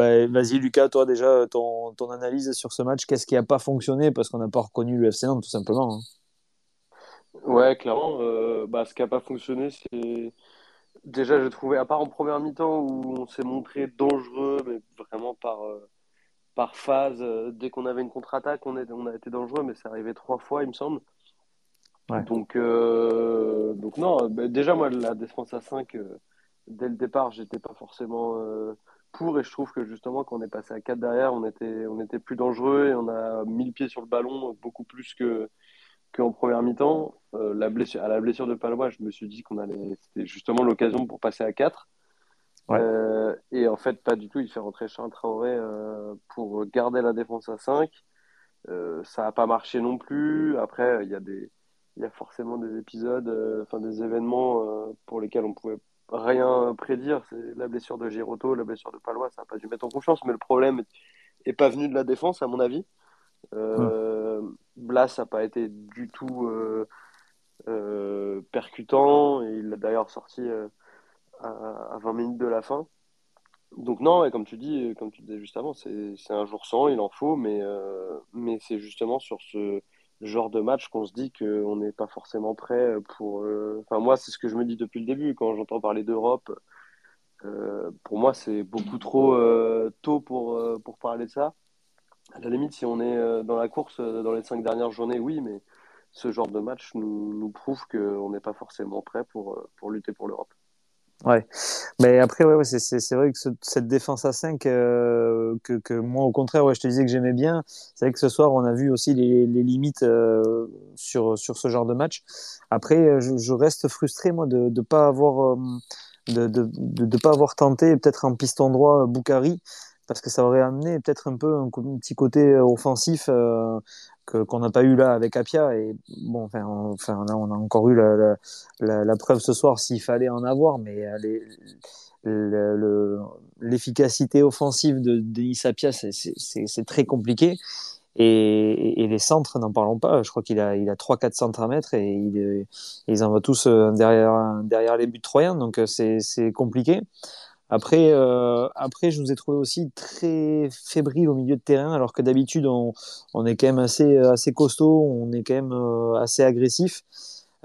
bah, vas-y Lucas, toi déjà, ton, ton analyse sur ce match, qu'est-ce qui n'a pas fonctionné? Parce qu'on n'a pas reconnu l'UFC Nantes tout simplement. Hein. Ouais, clairement, euh, bah, ce qui n'a pas fonctionné, c'est déjà, j'ai trouvé, à part en première mi-temps où on s'est montré dangereux, mais vraiment par, euh, par phase, euh, dès qu'on avait une contre-attaque, on, on a été dangereux, mais c'est arrivé trois fois, il me semble. Donc, donc non, bah, déjà, moi, la défense à 5, dès le départ, j'étais pas forcément pour, et je trouve que justement, quand on est passé à 4 derrière, on était, on était plus dangereux et on a mis le pied sur le ballon beaucoup plus que qu'en première mi-temps, euh, la blessure, à la blessure de Palois, je me suis dit qu'on allait, c'était justement l'occasion pour passer à 4. Euh, et en fait, pas du tout. Il fait rentrer Charles Traoré euh, pour garder la défense à 5. ça n'a pas marché non plus. Après, il y a des, il y a forcément des épisodes, enfin des événements pour lesquels on pouvait rien prédire. C'est la blessure de Giroto, la blessure de Palois, ça n'a pas dû mettre en confiance. Mais le problème est pas venu de la défense, à mon avis. Euh, Blas n'a pas été du tout euh, euh, percutant. Et il l'a d'ailleurs sorti à, 20 minutes de la fin. Donc non, comme tu dis, comme tu disais juste avant, c'est un jour sans, il en faut, mais, mais c'est justement sur ce genre de match qu'on se dit qu'on n'est pas forcément prêt pour... Enfin moi, c'est ce que je me dis depuis le début, quand j'entends parler d'Europe, pour moi, c'est beaucoup trop tôt pour, parler de ça à la limite, si on est euh, dans la course euh, dans les cinq dernières journées, oui, mais ce genre de match nous, nous prouve qu'on n'est pas forcément prêt euh, pour lutter pour l'Europe. Ouais, mais après, ouais, ouais c'est vrai que cette défense à 5, que, que, moi, au contraire, ouais, je te disais que j'aimais bien. C'est vrai que ce soir, on a vu aussi les, les limites sur, sur ce genre de match. Après, je, je reste frustré, moi, de ne pas avoir. de, de, de, pas avoir tenté peut-être en piston droit Boukari parce que ça aurait amené peut-être un peu un, petit côté euh, offensif euh, qu'on n'a pas eu là avec Apia. Et bon, enfin, enfin là, on a encore eu la, la, preuve ce soir s'il fallait en avoir, mais euh, l'efficacité offensive de Denis Apia, c'est très compliqué. Et, et, les centres, n'en parlons pas. Je crois qu'il a, il a 3-4 centres à mettre et il, ils envoient tous derrière, derrière les buts troyens. Donc c'est compliqué. Après, euh, après, je nous ai trouvé aussi très fébrile au milieu de terrain, alors que d'habitude, on, est quand même assez, assez costaud, on est quand même euh, assez agressif.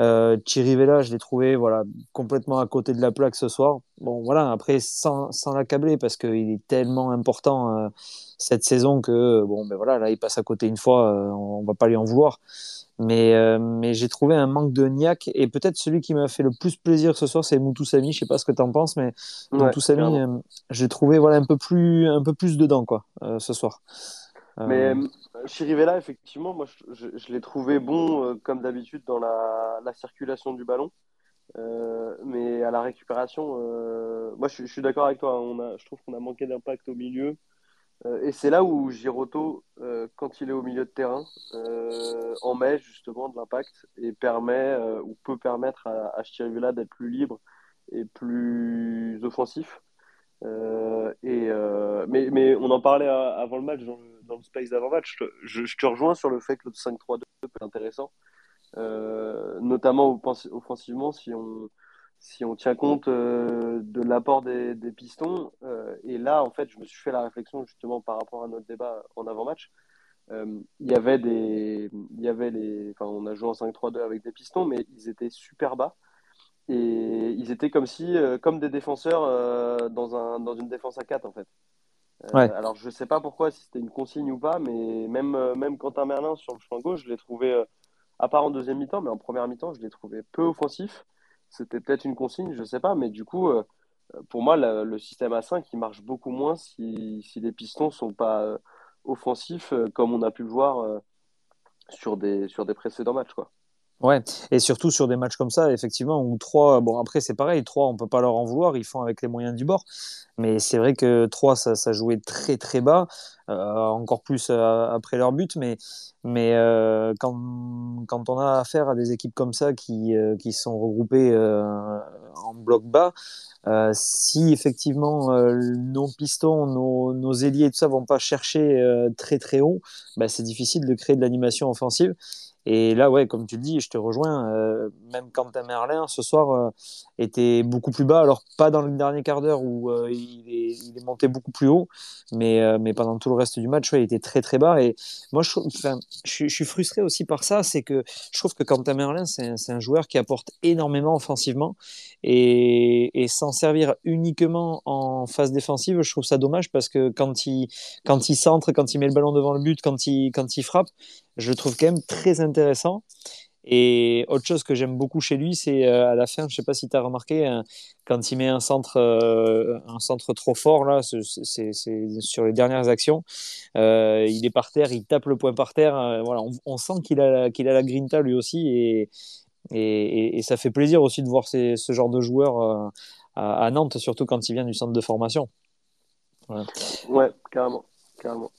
Euh, Chirivella, je l'ai trouvé voilà, complètement à côté de la plaque ce soir. Bon, voilà, après, sans, l'accabler, parce qu'il est tellement important euh, cette saison que, bon, ben voilà, là, il passe à côté une fois, euh, on, on va pas lui en vouloir. Mais, euh, mais j'ai trouvé un manque de niaque. Et peut-être celui qui m'a fait le plus plaisir ce soir, c'est Moutoussami. Je sais pas ce que tu en penses, mais ouais, Moutoussami, euh, j'ai trouvé voilà, un, peu plus, un peu plus dedans quoi, euh, ce soir. Mais Chirivella, effectivement, moi je, je, l'ai trouvé bon, comme d'habitude, dans la, la, circulation du ballon. mais à la récupération, moi je, je suis d'accord avec toi. Hein. On a, je trouve qu'on a manqué d'impact au milieu. Euh, et c'est là où Giroto, euh, quand il est au milieu de terrain, euh, en met justement de l'impact et permet ou peut permettre à, à d'être plus libre et plus offensif. et, mais, mais, on en parlait avant le match, dans le, space d'avant-match. Je, te rejoins sur le fait que le 5-3-2 peut être intéressant, notamment offensivement si on, si on tient compte euh, de l'apport des, pistons, euh, et là, en fait, je me suis fait la réflexion justement par rapport à notre débat en avant-match. Euh, il y avait des, il y avait les, enfin, on a joué en 5-3-2 avec des pistons, mais ils étaient super bas et ils étaient comme si, comme des défenseurs dans un, dans une défense à 4 en fait. Alors je sais pas pourquoi si c'était une consigne ou pas, mais même, même Quentin Merlin sur le flanc gauche, je l'ai trouvé, à part en deuxième mi-temps, mais en première mi-temps, je l'ai trouvé peu offensif c'était peut-être une consigne, je ne sais pas, mais du coup, euh, pour moi, le, système A5, il marche beaucoup moins si, les pistons ne sont pas euh, offensifs, euh, comme on a pu le voir sur, des, sur des précédents matchs. Quoi. Ouais, et surtout sur des matchs comme ça, effectivement, où trois, bon après c'est pareil, trois on peut pas leur en vouloir, ils font avec les moyens du bord, mais c'est vrai que trois ça, jouait très très bas, euh, encore plus euh, après leur but, mais, euh, quand, on a affaire à des équipes comme ça qui, sont regroupées en bloc bas, si effectivement nos pistons, nos, nos ailiers, tout ça vont pas chercher très très haut, bah, c'est difficile de créer de l'animation offensive. Et là, ouais, comme tu le dis, je te rejoins. Euh, même Quentin Merlin, ce soir, euh, était beaucoup plus bas. Alors, pas dans le dernier quart d'heure où euh, il, est, monté beaucoup plus haut, mais, mais pendant tout le reste du match, ouais, il était très très bas. Et moi, je, suis frustré aussi par ça. C'est que je trouve que Quentin Merlin, c'est un, un, joueur qui apporte énormément offensivement. Et, et s'en servir uniquement en phase défensive, je trouve ça dommage parce que quand il, quand il centre, quand il met le ballon devant le but, quand il, quand il frappe, je le trouve quand même très intéressant. Et autre chose que j'aime beaucoup chez lui, c'est euh, à la fin, je ne sais pas si tu as remarqué, hein, quand il met un centre, euh, un centre trop fort, là, c'est sur les dernières actions, euh, il est par terre, il tape le point par terre. Voilà, on, sent qu'il a, qu'il a la grinta lui aussi. Et, ça fait plaisir aussi de voir ce genre de joueur à, à, Nantes, surtout quand il vient du centre de formation. Voilà. Ouais, carrément. carrément.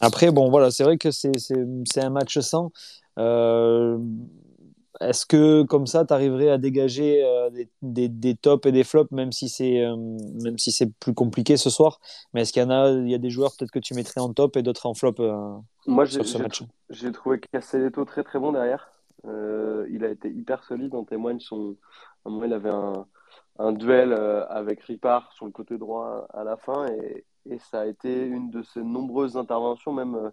Après, bon, voilà, c'est vrai que c'est un match sans. Euh, Est-ce que, comme ça, tu arriverais à dégager euh, des, des, des, tops et des flops, même si c'est euh, même si c'est plus compliqué ce soir? Mais est-ce qu'il y en a, il y a des joueurs peut-être que tu mettrais en top et d'autres en flop Moi, sur ce match? J'ai trouvé Castelletto très très bon derrière. Il a été hyper solide, en témoigne son. À un moment, il avait un, un duel avec Ripard sur le côté droit à la fin et, et ça a été une de ses nombreuses interventions, même,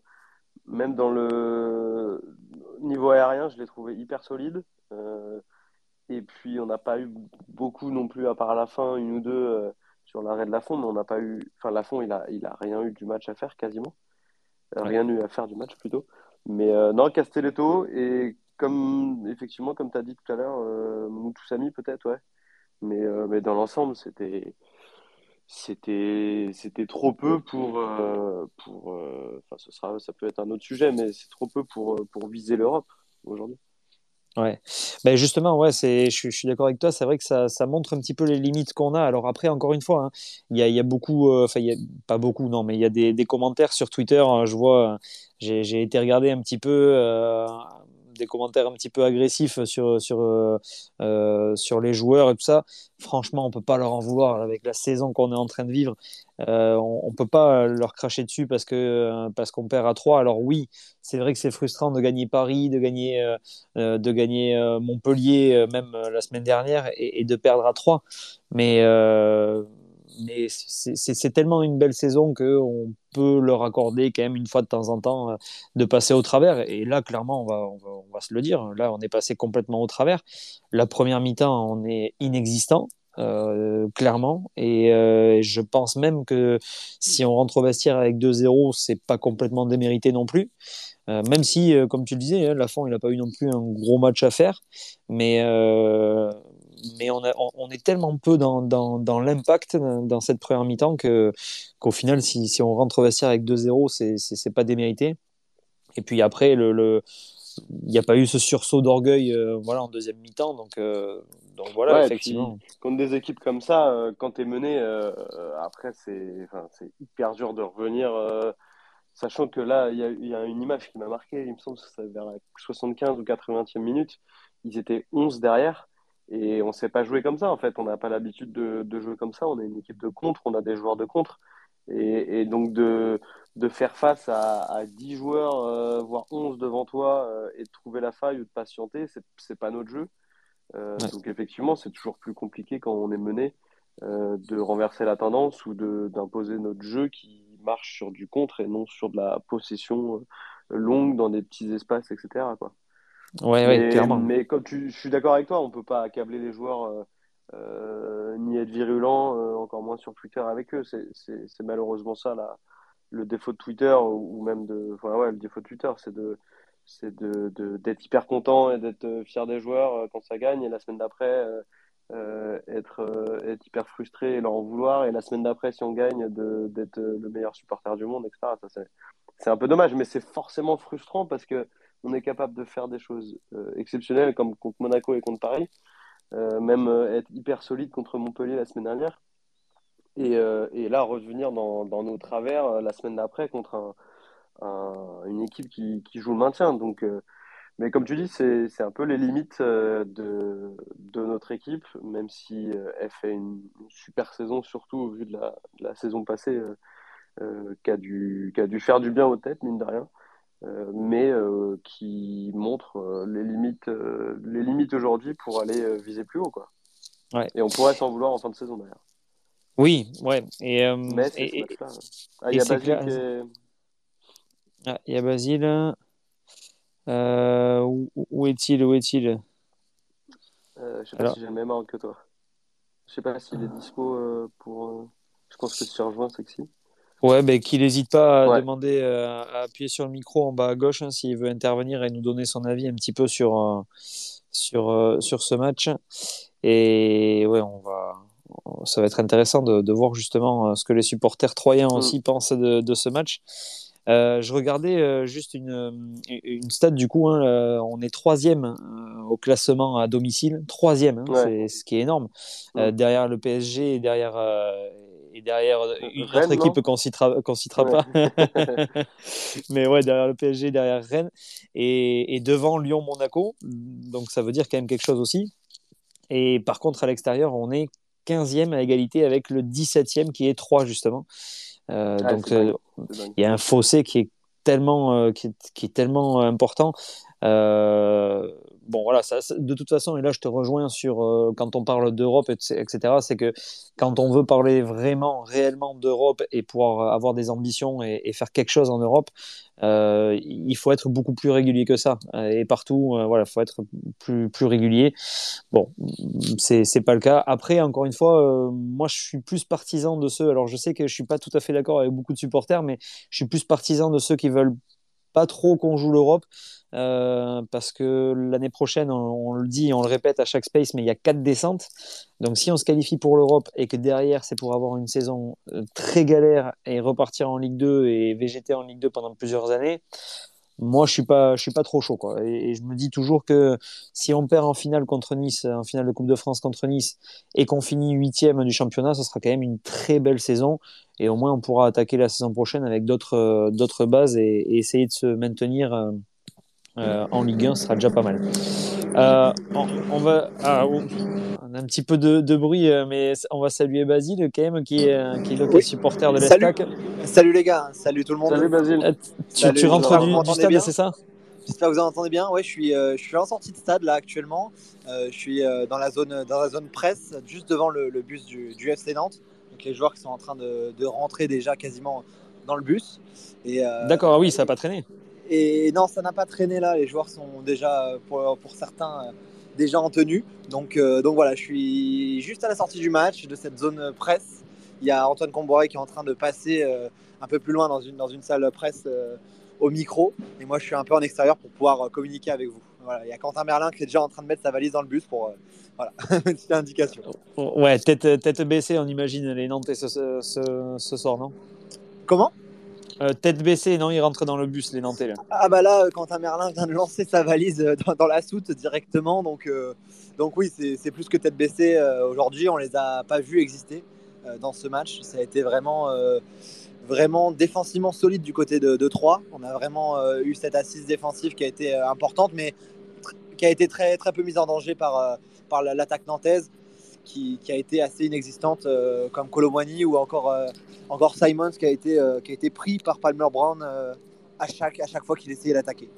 même dans le niveau aérien, je l'ai trouvé hyper solide. Euh, et puis, on n'a pas eu beaucoup non plus, à part à la fin, une ou deux euh, sur l'arrêt de Lafont, mais on n'a pas eu. Enfin, Lafont, il a, il a rien eu du match à faire quasiment. Euh, rien eu à faire du match plutôt. Mais euh, non, Castelletto, et comme, effectivement, comme tu as dit tout à l'heure, euh, Moutoussami peut-être, ouais. Mais, mais dans l'ensemble, c'était c'était c'était trop peu pour euh, pour euh, enfin ce sera ça peut être un autre sujet mais c'est trop peu pour pour viser l'Europe aujourd'hui. Ouais. Ben justement ouais c'est je, je suis d'accord avec toi. C'est vrai que ça, ça montre un petit peu les limites qu'on a. Alors après encore une fois hein, il y, a, il y a beaucoup enfin euh, il y a pas beaucoup non mais il y a des, des commentaires sur Twitter. Hein, je vois j'ai été regarder un petit peu euh, des commentaires un petit peu agressifs sur, sur, euh, sur les joueurs et tout ça. Franchement, on peut pas leur en vouloir avec la saison qu'on est en train de vivre. Euh, on, on peut pas leur cracher dessus parce que parce qu'on perd à 3. Alors oui, c'est vrai que c'est frustrant de gagner Paris, de gagner euh, de gagner euh, Montpellier euh, même la semaine dernière et, et de perdre à 3. Mais mais c'est tellement une belle saison qu'on peut leur accorder quand même une fois de temps en temps euh, de passer au travers. Et là, clairement, on va, on va, se le dire. Là, on est passé complètement au travers. La première mi-temps, on est inexistant. Euh, clairement et euh, je pense même que si on rentre au vestiaire avec 2-0 c'est pas complètement démérité non plus même si comme tu le disais hein, Lafont il n'a pas eu non plus un gros match à faire mais mais on, a, on, est tellement peu dans, dans, dans l'impact dans cette première mi-temps que, qu'au final, si, si on rentre au vestiaire avec 2-0, c'est, c'est, c'est pas démérité. Et puis après, le, le il n'y a pas eu ce sursaut d'orgueil euh, voilà, en deuxième mi-temps. Donc, euh, donc voilà, ouais, effectivement. Puis, contre des équipes comme ça, euh, quand tu es mené, après, c'est, hyper dur de revenir. Sachant que là, il y, y, a une image qui m'a marqué, il me semble que c'est vers la 75 ou 80e minute. Ils étaient 11 derrière. Et on ne sait pas jouer comme ça, en fait. On n'a pas l'habitude de, de, jouer comme ça. On est une équipe de contre, on a des joueurs de contre. Et, et donc de, de, faire face à, à 10 joueurs, euh, voire 11 devant toi, euh, et de trouver la faille ou de patienter, c'est pas notre jeu. Euh, ouais. Donc effectivement, c'est toujours plus compliqué quand on est mené euh, de renverser la tendance ou d'imposer notre jeu qui marche sur du contre et non sur de la possession euh, longue dans des petits espaces, etc. Quoi. Ouais, mais, ouais, clairement. Mais comme tu, je suis d'accord avec toi, on peut pas accabler les joueurs euh, euh, ni être virulent, euh, encore moins sur Twitter avec eux. C'est malheureusement ça là, le défaut de Twitter ou, même de, enfin ouais, le défaut de Twitter, c'est de c'est de d'être hyper content et d'être fier des joueurs quand ça gagne et la semaine d'après euh, euh, être être hyper frustré et leur en vouloir et la semaine d'après si on gagne d'être le meilleur supporter du monde, etc. C'est un peu dommage, mais c'est forcément frustrant parce que on est capable de faire des choses euh, exceptionnelles comme contre Monaco et contre Paris, euh, même euh, être hyper solide contre Montpellier la semaine dernière. Et, là, revenir dans, nos travers la semaine d'après contre un, un, une équipe qui, joue le maintien. Donc, mais comme tu dis, c'est un peu les limites de, notre équipe, même si elle fait une, super saison, surtout au vu de la, saison passée, dû, qui, a dû, faire du bien aux têtes, mine de rien. Mais qui montre les limites, les limites aujourd'hui pour aller viser plus haut. Quoi. Et on pourrait s'en vouloir en fin de saison d'ailleurs. Oui, ouais. Et, mais ah, il y a Basile qui est... ah, il y a Basile. où, est-il Où est-il? Euh, Je sais pas si j'ai le même ordre que toi. Je sais pas s'il est dispo pour. Je pense que tu rejoins, Sexy. Ouais, ben, qu'il n'hésite pas à demander, euh, à appuyer sur le micro en bas à gauche hein, s'il veut intervenir et nous donner son avis un petit peu sur, euh, sur, euh, sur ce match. Et ouais, on va, ça va être intéressant de, de voir justement ce que les supporters troyens mm. aussi pensent de, de, ce match. Je regardais juste une, une stat du coup. Hein, on est troisième au classement à domicile, troisième, hein, c'est ce qui est énorme. Mm. derrière le PSG et derrière et derrière euh, une autre équipe qu'on citera, citera pas. Mais ouais, derrière le PSG, derrière Rennes et, devant Lyon-Monaco. Donc ça veut dire quand même quelque chose aussi. Et par contre, à l'extérieur, on est 15e à égalité avec le 17e qui est 3 justement. Euh, ah, donc euh, il y a un fossé qui est tellement, qui, qui, est, tellement important. Euh, bon, voilà, de toute façon, et là je te rejoins sur euh, quand on parle d'Europe, etc., c'est que quand on veut parler vraiment, réellement d'Europe et pouvoir avoir des ambitions et, faire quelque chose en Europe, euh, il faut être beaucoup plus régulier que ça. Et partout, euh, voilà, il faut être plus, régulier. Bon, c'est pas le cas. Après, encore une fois, moi je suis plus partisan de ceux, alors je sais que je suis pas tout à fait d'accord avec beaucoup de supporters, mais je suis plus partisan de ceux qui veulent pas trop qu'on joue l'Europe. Euh, parce que l'année prochaine, on, le dit, on le répète à chaque space, mais il y a quatre descentes. Donc si on se qualifie pour l'Europe et que derrière c'est pour avoir une saison euh, très galère et repartir en Ligue 2 et végéter en Ligue 2 pendant plusieurs années, moi je suis pas suis pas trop chaud quoi. Et, je me dis toujours que si on perd en finale contre Nice en finale de Coupe de France contre Nice et qu'on finit huitième du championnat ce sera quand même une très belle saison. Et au moins on pourra attaquer la saison prochaine avec d'autres euh, bases et, et, essayer de se maintenir euh, en Ligue 1, ce sera déjà pas mal. Euh, on, va, ah, on a un petit peu de, bruit, euh, mais on va saluer Basile quand même, qui est, qui est le supporter de l'Estac. Salut. les gars, salut tout le monde. Salut Basile. Tu, rentres du, stade, c'est ça? J'espère que vous entendez bien. Ouais, je suis, je suis en sortie de stade là actuellement. je suis dans la zone, dans la zone presse, juste devant le, bus du, du, FC Nantes. Donc les joueurs qui sont en train de, de rentrer déjà quasiment dans le bus. D'accord, ah oui, ça n'a pas traîné. Et non, ça n'a pas traîné là. Les joueurs sont déjà, pour, pour certains, déjà en tenue. Donc, euh, donc voilà, je suis juste à la sortie du match, de cette zone presse. Il y a Antoine Comboiré qui est en train de passer euh, un peu plus loin dans une, dans une salle presse euh, au micro. Et moi, je suis un peu en extérieur pour pouvoir communiquer avec vous. Voilà, il y a Quentin Merlin qui est déjà en train de mettre sa valise dans le bus pour voilà, une petite indication. Ouais, tête, tête baissée, on imagine les Nantais ce, ce, ce soir, non? Comment? Euh, tête baissée, non, il rentre dans le bus, les Nantais. Ah bah là, Quentin Merlin vient de lancer sa valise euh, dans, la soute directement. Donc, euh, donc oui, c'est plus que tête baissée. Aujourd'hui, on les a pas vus exister dans ce match. Ça a été vraiment, vraiment défensivement solide du côté de, de Troyes. On a vraiment eu cette assise défensive qui a été importante, mais qui a été très, très peu mise en danger par, par l'attaque nantaise qui, a été assez inexistante, euh, comme Colomwani ou encore, euh, encore Simons qui a, été, euh, qui a été pris par Palmer Brown à, chaque, à chaque fois qu'il essayait d'attaquer.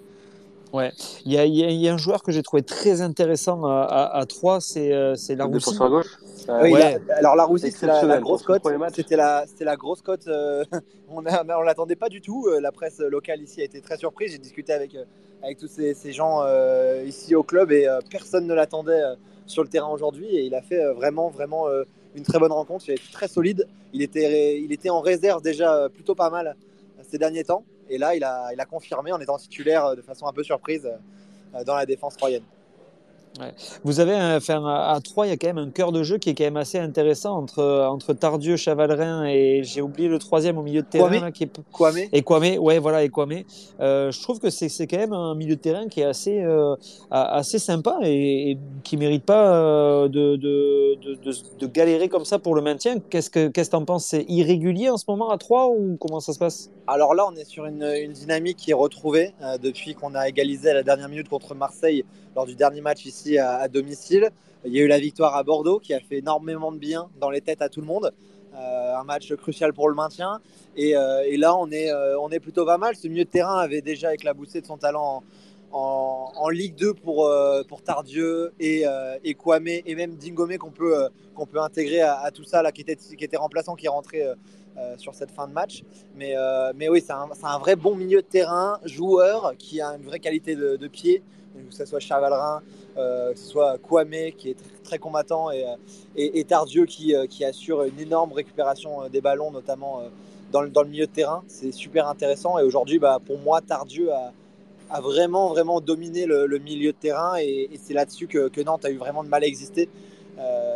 Ouais, il y, a, il y, a, un joueur que j'ai trouvé très intéressant à, à, 3, c'est euh, Laroussi. à gauche oui, ouais. alors Laroussi, c'est la, grosse cote. C'était la, la grosse cote. on ne l'attendait pas du tout. La presse locale ici a été très surprise. J'ai discuté avec, avec tous ces, ces gens ici au club et personne ne l'attendait sur le terrain aujourd'hui et il a fait euh, vraiment, vraiment euh, une très bonne rencontre. Il est très solide. Il était, en réserve déjà euh, plutôt pas mal ces derniers temps. Et là, il a, a confirmé en étant titulaire de façon un peu surprise dans la défense troyenne. Vous avez, enfin, à 3, il y a quand même un cœur de jeu qui est quand même assez intéressant entre, entre Tardieu, Chavalrin et j'ai oublié le troisième au milieu de terrain. qui est... Kwame. Et Kwame, ouais, voilà, et Kwame. Euh, je trouve que c'est quand même un milieu de terrain qui est assez, euh, assez sympa et, qui ne mérite pas euh, de, de, de, de, galérer comme ça pour le maintien. Qu'est-ce que tu en penses? C'est irrégulier en ce moment à 3 ou comment ça se passe? Alors là, on est sur une, une dynamique qui est retrouvée depuis qu'on a égalisé à la dernière minute contre Marseille lors du dernier match ici à, domicile. Il y a eu la victoire à Bordeaux qui a fait énormément de bien dans les têtes à tout le monde. Euh, un match crucial pour le maintien. Et, là, on est, on est plutôt pas mal. Ce milieu de terrain avait déjà éclaboussé de son talent en, Ligue 2 pour, Tardieu et, et Kwame et même Dingomé qu'on peut, peut intégrer à, tout ça, là, qui, était, remplaçant, qui est rentré sur cette fin de match. Mais, mais oui, c'est un, un, vrai bon milieu de terrain, joueur qui a une vraie qualité de pied que ce soit Chavalrin, euh, que ce soit Kwame qui est très, combattant et, euh, Tardieu qui, euh, qui, assure une énorme récupération des ballons, notamment dans le, milieu de terrain. C'est super intéressant et aujourd'hui, bah, pour moi, Tardieu a, vraiment, vraiment dominé le, milieu de terrain et, c'est là-dessus que, que, Nantes a eu vraiment de mal à exister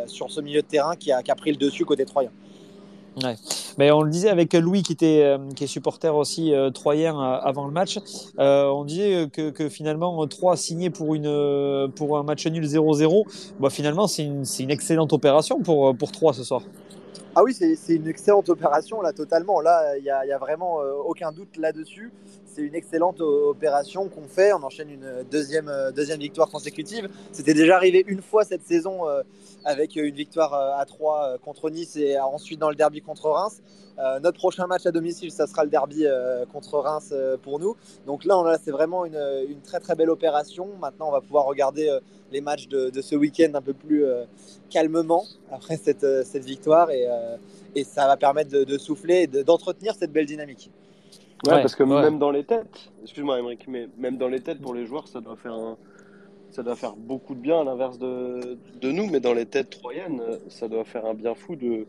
sur ce milieu de terrain qui a, qui a pris le dessus côté Troyen. Ouais. Mais on le disait avec Louis qui, était, euh, qui est supporter aussi euh, troyen euh, avant le match. on disait que, que, finalement 3 signé pour, une, pour un match nul 0-0. Bah, finalement, c'est une, une, excellente opération pour, pour 3 ce soir. Ah oui, c'est une excellente opération là, totalement. Là, il n'y a, a, vraiment aucun doute là-dessus. C'est une excellente opération qu'on fait. On enchaîne une deuxième, deuxième victoire consécutive. C'était déjà arrivé une fois cette saison avec une victoire euh, à 3 euh, contre Nice et ensuite dans le derby contre Reims. Euh, notre prochain match à domicile, ça sera le derby contre Reims pour nous. Donc là, c'est vraiment une, très très belle opération. Maintenant, on va pouvoir regarder les matchs de, ce week-end un peu plus calmement après cette, victoire et, ça va permettre de, souffler et d'entretenir cette belle dynamique. Ouais, parce que même dans les têtes, excuse-moi Émeric, mais même dans les têtes pour les joueurs, ça doit faire un, ça doit faire beaucoup de bien à l'inverse de, de, nous, mais dans les têtes troyennes, ça doit faire un bien fou de,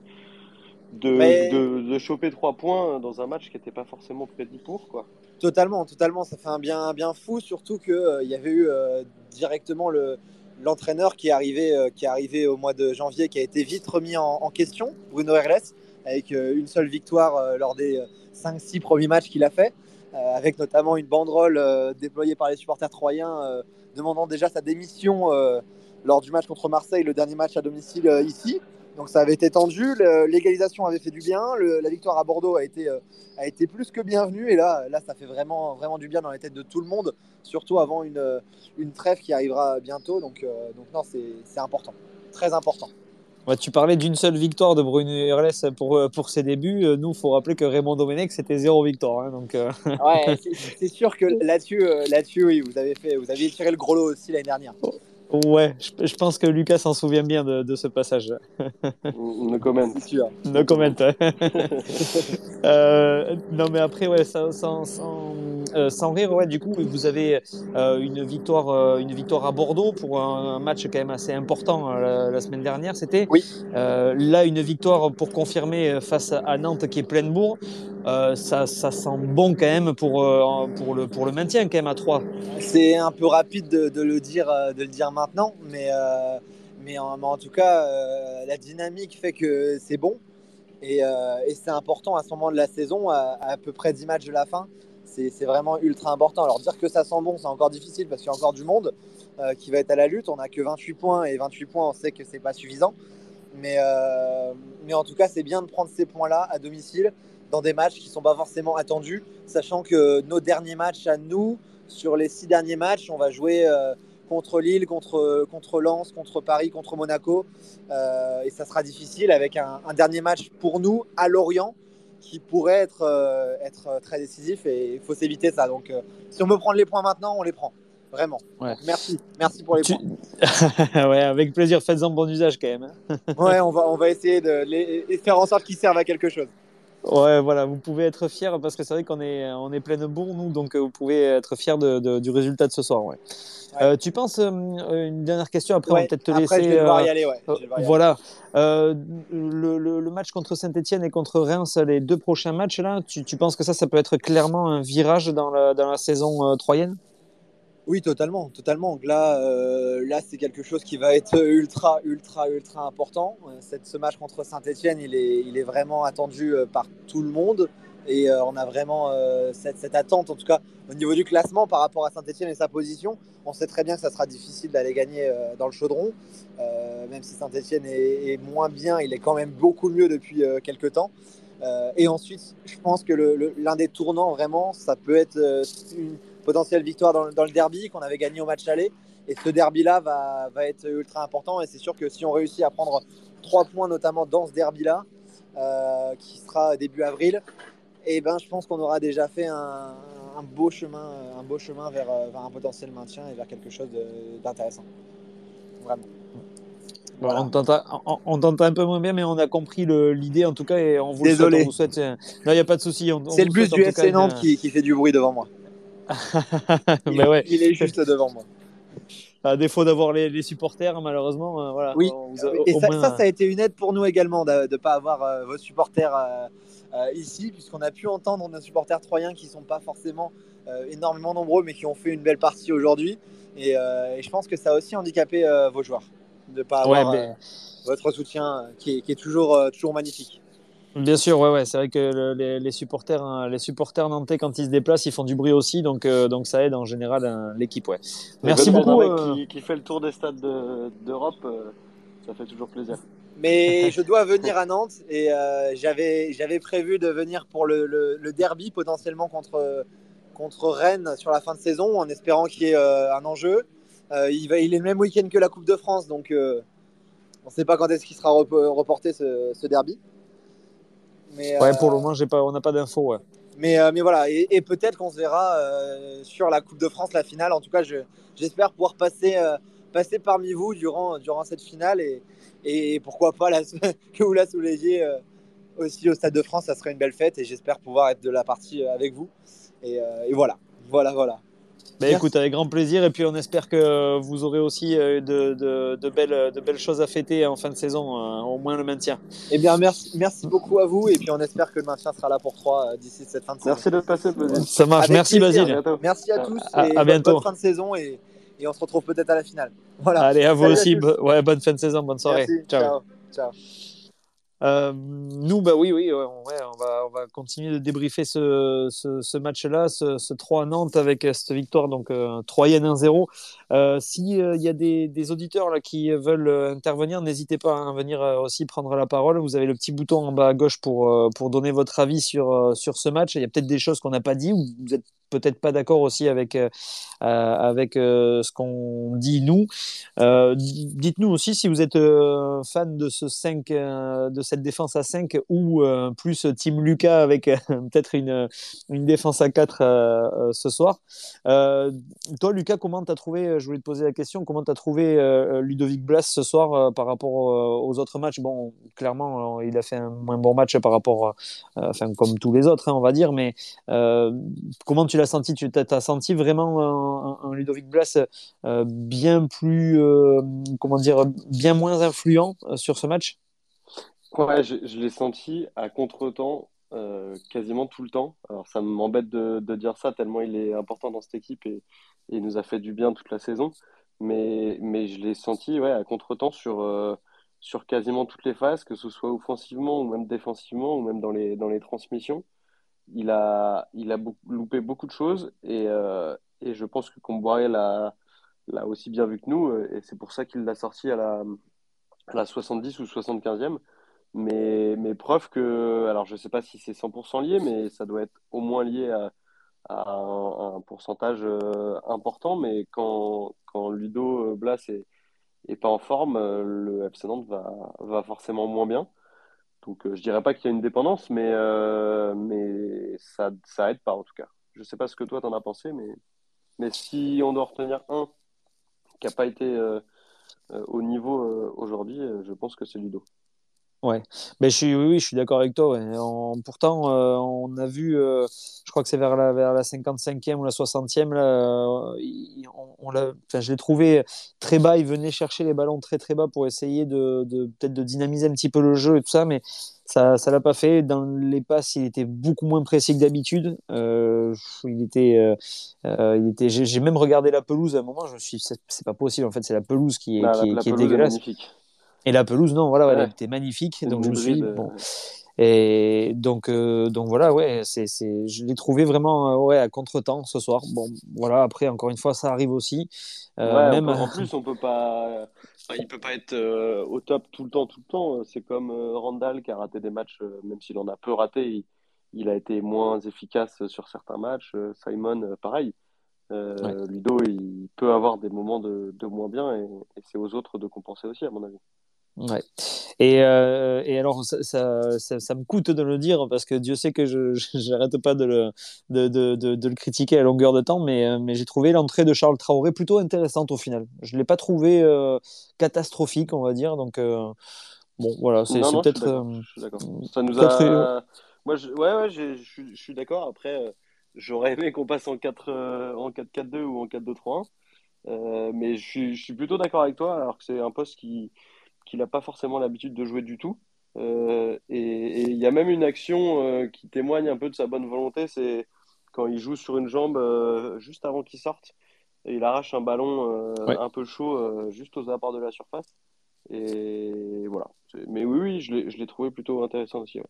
de, de, choper trois points dans un match qui n'était pas forcément prédit pour. Quoi. Totalement, totalement. Ça fait un bien, bien fou, surtout qu'il euh, y avait eu euh, directement le, l'entraîneur qui, est arrivé, euh, qui est arrivé au mois de janvier, qui a été vite remis en, question, Bruno Herles, avec une seule victoire lors des 5-6 premiers matchs qu'il a fait, avec notamment une banderole déployée par les supporters troyens demandant déjà sa démission lors du match contre Marseille, le dernier match à domicile ici. Donc ça avait été tendu, l'égalisation avait fait du bien, la victoire à Bordeaux a été, euh, a été plus que bienvenue et là, là ça fait vraiment, vraiment du bien dans les têtes de tout le monde, surtout avant une, une trêve qui arrivera bientôt. Donc, donc non, c'est important, très important tu parlais d'une seule victoire de Bruno Herles pour, euh, pour ses débuts. Euh, nous, il faut rappeler que Raymond Domenech, c'était zéro victoire. Hein, donc, euh. ouais, c'est sûr que là-dessus, là-dessus, oui, vous avez, fait, vous avez tiré le gros lot aussi l'année dernière. Ouais, je, pense que Lucas s'en souvient bien de, ce passage. No comment. No comment. euh, non, mais après, ouais, sans, sans, euh, sans, rire, ouais, du coup, vous avez euh, une, victoire, euh, une victoire à Bordeaux pour un, match quand même assez important la, semaine dernière. C'était oui. là une victoire pour confirmer face à Nantes qui est pleine bourre. ça, ça, sent bon quand même pour, pour, le, pour le maintien quand même à 3. C'est un peu rapide de, de, le dire, de le dire maintenant, mais, mais, en, en, tout cas, la dynamique fait que c'est bon. Et, et c'est important à ce moment de la saison, à, à peu près 10 matchs de la fin, c'est vraiment ultra important. Alors dire que ça sent bon, c'est encore difficile parce qu'il y a encore du monde euh, qui va être à la lutte. On n'a que 28 points et 28 points, on sait que c'est pas suffisant. Mais, euh, mais en tout cas, c'est bien de prendre ces points-là à domicile dans des matchs qui ne sont pas forcément attendus, sachant que nos derniers matchs à nous, sur les six derniers matchs, on va jouer euh, contre Lille, contre, contre Lens, contre Paris, contre Monaco. et ça sera difficile avec un, un dernier match pour nous à Lorient qui pourrait être, euh, être très décisif et il faut s'éviter ça. Donc, euh, si on veut prendre les points maintenant, on les prend. Vraiment. merci. Merci pour les points. ouais, avec plaisir. Faites-en bon usage quand même. Hein. ouais, on va, on va essayer de les, faire en sorte qu'ils servent à quelque chose. Ouais, voilà, vous pouvez être fier parce que c'est vrai qu'on est, on est pleine bourre, nous, donc euh, vous pouvez être fier de, du résultat de ce soir. Ouais. Euh, tu penses, euh, une dernière question, après on va peut-être te laisser. Je vais devoir y aller, ouais. voilà. Le, le, match contre Saint-Etienne et contre Reims, les deux prochains matchs, là, tu, tu, penses que ça, ça peut être clairement un virage dans la, dans la saison troyenne? Oui, totalement, totalement. Là, euh, là c'est quelque chose qui va être ultra, ultra, ultra important. Cette, ce match contre Saint-Etienne, il est, il est vraiment attendu euh, par tout le monde. Et euh, on a vraiment cette, cette, attente, en tout cas au niveau du classement par rapport à Saint-Etienne et sa position. On sait très bien que ça sera difficile d'aller gagner dans le chaudron. même si Saint-Etienne est, est, moins bien, il est quand même beaucoup mieux depuis quelques temps. et ensuite, je pense que l'un des tournants, vraiment, ça peut être une potentielle victoire dans, le derby qu'on avait gagné au match aller. Et ce derby-là va, va, être ultra important. Et c'est sûr que si on réussit à prendre trois points, notamment dans ce derby-là, qui sera début avril, et ben, je pense qu'on aura déjà fait un, beau chemin, un beau chemin vers, un potentiel maintien et vers quelque chose d'intéressant. Vraiment. On t'entend un peu moins bien, mais on a compris l'idée en tout cas et on vous Désolé. Le souhaite, euh, Non, il n'y a pas de souci. C'est le bus du FC Nantes qui, fait du bruit devant moi. il, ouais. il, est juste devant moi. À défaut d'avoir les, supporters, malheureusement, euh, voilà. Oui, et ça, ça, a été une aide pour nous également de ne pas avoir euh, vos supporters ici, puisqu'on a pu entendre nos supporters troyens qui ne sont pas forcément énormément nombreux, mais qui ont fait une belle partie aujourd'hui. Et, et, je pense que ça a aussi handicapé vos joueurs de ne pas avoir euh, votre soutien euh, qui est, toujours, euh, toujours magnifique. Bien sûr, ouais, ouais. c'est vrai que les, supporters, hein, les supporters nantais quand ils se déplacent, ils font du bruit aussi, donc, donc ça aide en général l'équipe. Ouais. Merci beaucoup. Qui, fait le tour des stades d'Europe, ça fait toujours plaisir. Mais je dois venir à Nantes et j'avais j'avais prévu de venir pour le, le, derby potentiellement contre contre Rennes sur la fin de saison, en espérant qu'il y ait un enjeu. Euh, il, va, il est le même week-end que la Coupe de France, donc euh, on ne sait pas quand est-ce qu'il sera reporté ce, derby. Mais, ouais, pour le euh, moment, pas, on n'a pas d'infos. Mais, mais, voilà, et, peut-être qu'on se verra sur la Coupe de France, la finale. En tout cas, j'espère pouvoir passer, passer parmi vous durant, durant cette finale et, et pourquoi pas la, que vous la soulagiez aussi au Stade de France. Ça serait une belle fête et j'espère pouvoir être de la partie avec vous. Et, et voilà, voilà, voilà. Bah, écoute, avec grand plaisir. Et puis, on espère que vous aurez aussi euh, de, de, de, belles, de belles choses à fêter en fin de saison, euh, au moins le maintien. Eh bien, merci, merci beaucoup à vous. Et puis, on espère que le maintien sera là pour trois euh, d'ici cette fin de saison. Merci de passer, Basile. Ça marche. merci, Basile. Merci à tous. À, et bientôt. Bonne fin de saison. Et, et on se retrouve peut-être à la finale. Voilà. Allez, à vous aussi. ouais, bonne fin de saison. Bonne soirée. Ciao. Ciao. Euh, nous, bah oui, oui, on, va, on va continuer de débriefer ce, ce, match-là, ce, ce 3 Nantes avec cette victoire, donc euh, 3 1-0. Euh, S'il euh, y a des, auditeurs là, qui veulent intervenir, n'hésitez pas à venir aussi prendre la parole. Vous avez le petit bouton en bas à gauche pour, pour donner votre avis sur, sur ce match. Il y a peut-être des choses qu'on n'a pas dit ou vous êtes peut-être pas d'accord aussi avec, euh, euh, avec euh, ce qu'on dit nous. Dites-nous aussi si vous êtes fan de, ce 5, de cette défense à 5 ou plus Team Lucas avec peut-être une, une défense à 4 ce soir. toi, Lucas, comment tu as trouvé, je voulais te poser la question, comment tu as trouvé Ludovic Blas ce soir par rapport aux autres matchs? Bon, clairement, il a fait un moins bon match par rapport, enfin, comme tous les autres, hein, on va dire, mais comment tu l'as senti Tu as, senti vraiment un, Ludovic Blas euh, bien plus, euh, comment dire, bien moins influent euh, sur ce match? Ouais, je, l'ai senti à contre-temps quasiment tout le temps. Alors ça m'embête de, dire ça tellement il est important dans cette équipe et, il nous a fait du bien toute la saison. Mais, mais je l'ai senti ouais, à contre-temps sur, sur quasiment toutes les phases, que ce soit offensivement ou même défensivement ou même dans les, dans les transmissions il a, il a loupé beaucoup de choses et, euh, et je pense que Comboiré l'a, aussi bien vu que nous euh, et c'est pour ça qu'il l'a sorti à la, à la 70 ou 75e. Mais, mais preuve que, alors je ne sais pas si c'est 100% lié, mais ça doit être au moins lié à, un, pourcentage euh, important. Mais quand, quand Ludo Blas est, pas en forme, le FC va, va forcément moins bien. Donc euh, je dirais pas qu'il y a une dépendance, mais, euh, mais ça, ça aide pas en tout cas. Je sais pas ce que toi t'en as pensé, mais, si on doit retenir un qui n'a pas été euh, au niveau aujourd'hui, je pense que c'est Ludo. Ouais, mais je suis, oui, je suis d'accord avec toi. pourtant, on a vu, je crois que c'est vers la, vers la 55e ou la 60e, là, on, enfin, je l'ai trouvé très bas. Il venait chercher les ballons très très bas pour essayer de, de peut-être de dynamiser un petit peu le jeu et tout ça, mais ça ça l'a pas fait. Dans les passes, il était beaucoup moins précis que d'habitude. Euh, il était, euh, il était. J'ai même regardé la pelouse à un moment. Je me suis, c'est pas possible. En fait, c'est la pelouse qui est, bah, qui, est, dégueulasse. Et la pelouse, non, voilà, elle était magnifique. Donc je me suis bon. Et donc, euh, donc voilà, ouais, c'est, c'est, je l'ai trouvé vraiment euh, ouais, à contre-temps ce soir. Bon, voilà, après, encore une fois, ça arrive aussi. Euh, même... en plus, on peut pas, il peut pas être au top tout le temps, tout le temps. C'est comme Randall qui a raté des matchs, même s'il en a peu raté, il, a été moins efficace sur certains matchs. Simon, pareil. Ludo, il peut avoir des moments de, de moins bien et, et c'est aux autres de compenser aussi, à mon avis. Ouais. Et, euh, et alors, ça, ça, ça, me coûte de le dire parce que Dieu sait que je n'arrête pas de le, de, de, de, le critiquer à longueur de temps, mais, euh, mais j'ai trouvé l'entrée de Charles Traoré plutôt intéressante au final. Je ne l'ai pas trouvé euh, catastrophique, on va dire. Donc, bon, voilà, c'est peut-être. Ça nous a. Moi, je, ouais, ouais, je, je suis d'accord. Après, j'aurais aimé qu'on passe en 4 en 4-4-2 ou en 4-2-3-1. mais je suis, je suis plutôt d'accord avec toi, alors que c'est un poste qui qu'il n'a pas forcément l'habitude de jouer du tout. Euh, et il y a même une action euh, qui témoigne un peu de sa bonne volonté, c'est quand il joue sur une jambe euh, juste avant qu'il sorte, et il arrache un ballon un peu chaud juste aux abords de la surface. Et voilà. Mais oui, oui, je l'ai trouvé plutôt intéressant aussi. Ouais.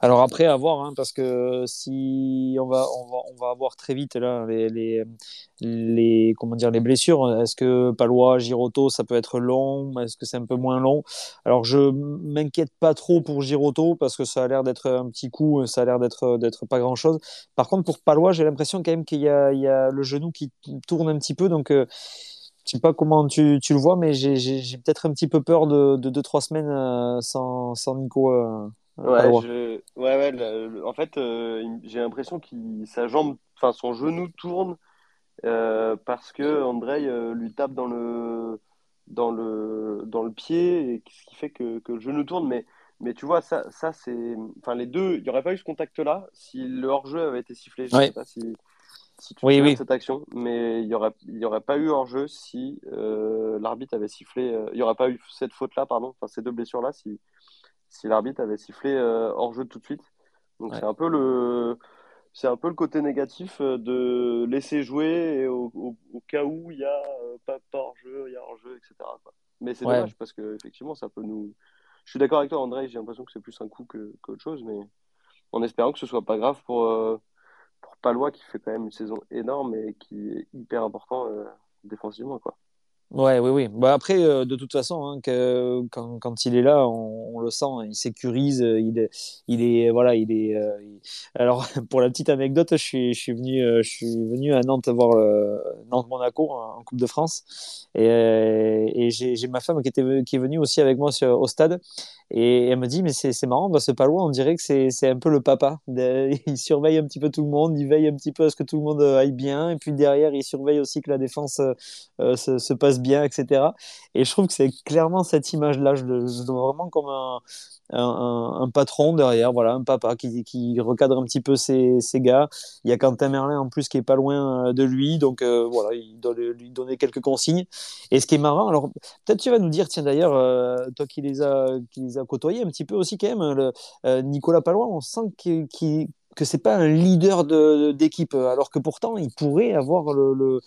Alors après, à voir, hein, parce que si on va, on va, on va avoir très vite là les, les, comment dire les blessures. Est-ce que Palois, Giroto, ça peut être long? Est-ce que c'est un peu moins long? Alors je m'inquiète pas trop pour Giroto parce que ça a l'air d'être un petit coup, ça a l'air d'être d'être pas grand chose. Par contre, pour Palois, j'ai l'impression quand même qu'il y a, il y a le genou qui tourne un petit peu, donc. Euh, je sais pas comment tu, tu le vois, mais j'ai peut-être un petit peu peur de 2-3 semaines euh, sans, sans Nico. Euh, Ouais, je... ouais, ouais en fait, euh, j'ai l'impression que sa jambe, enfin son genou tourne euh, parce que Andrei euh, lui tape dans le, dans le, dans le pied, et ce qui fait que, que le genou tourne. Mais, mais tu vois, ça, ça c'est. Enfin, les deux, il n'y aurait pas eu ce contact-là si le hors-jeu avait été sifflé. Je ne sais pas si, si tu oui, oui. cette action, mais il n'y aurait, y aurait pas eu hors-jeu si l'arbitre avait sifflé. Il n'y aurait pas eu cette faute-là, pardon, enfin ces deux blessures-là, si si l'arbitre avait sifflé euh, hors jeu tout de suite. Donc c'est un peu le c'est un peu le côté négatif euh, de laisser jouer au, cas où il y a euh, pas, hors jeu, il y a hors jeu, etc. Mais c'est dommage parce que effectivement ça peut nous. Je suis d'accord avec toi, André. J'ai l'impression que c'est plus un coup qu'autre chose, mais en espérant que ce soit pas grave pour pour Palois qui fait quand même une saison énorme et qui est hyper important défensivement, quoi. Ouais, oui, oui. Bah après, euh, de toute façon, hein, que, quand, quand, il est là, on, on, le sent, il sécurise, euh, il est, il est voilà, il est. Euh, Alors, pour la petite anecdote, je suis, je suis venu, je suis venu à Nantes voir Nantes-Monaco en Coupe de France, et, et j'ai ma femme qui était, qui est venue aussi avec moi au stade, et elle me dit, mais c'est marrant, parce que pas loin, on dirait que c'est un peu le papa. Il surveille un petit peu tout le monde, il veille un petit peu à ce que tout le monde aille bien, et puis derrière, il surveille aussi que la défense se, se passe bien, etc. Et je trouve que c'est clairement cette image-là. Je, le vois vraiment comme un, un, patron derrière, voilà, un papa qui, qui recadre un petit peu ses, ses, gars. Il y a Quentin Merlin en plus qui est pas loin euh, de lui, donc euh, voilà, il doit lui donner quelques consignes. Et ce qui est marrant, alors peut-être tu vas nous dire, tiens d'ailleurs, euh, toi qui les a qui les a un petit peu aussi quand même, le, Nicolas Palois, on sent qu'il que c'est pas un leader d'équipe, alors que pourtant il pourrait avoir le, le,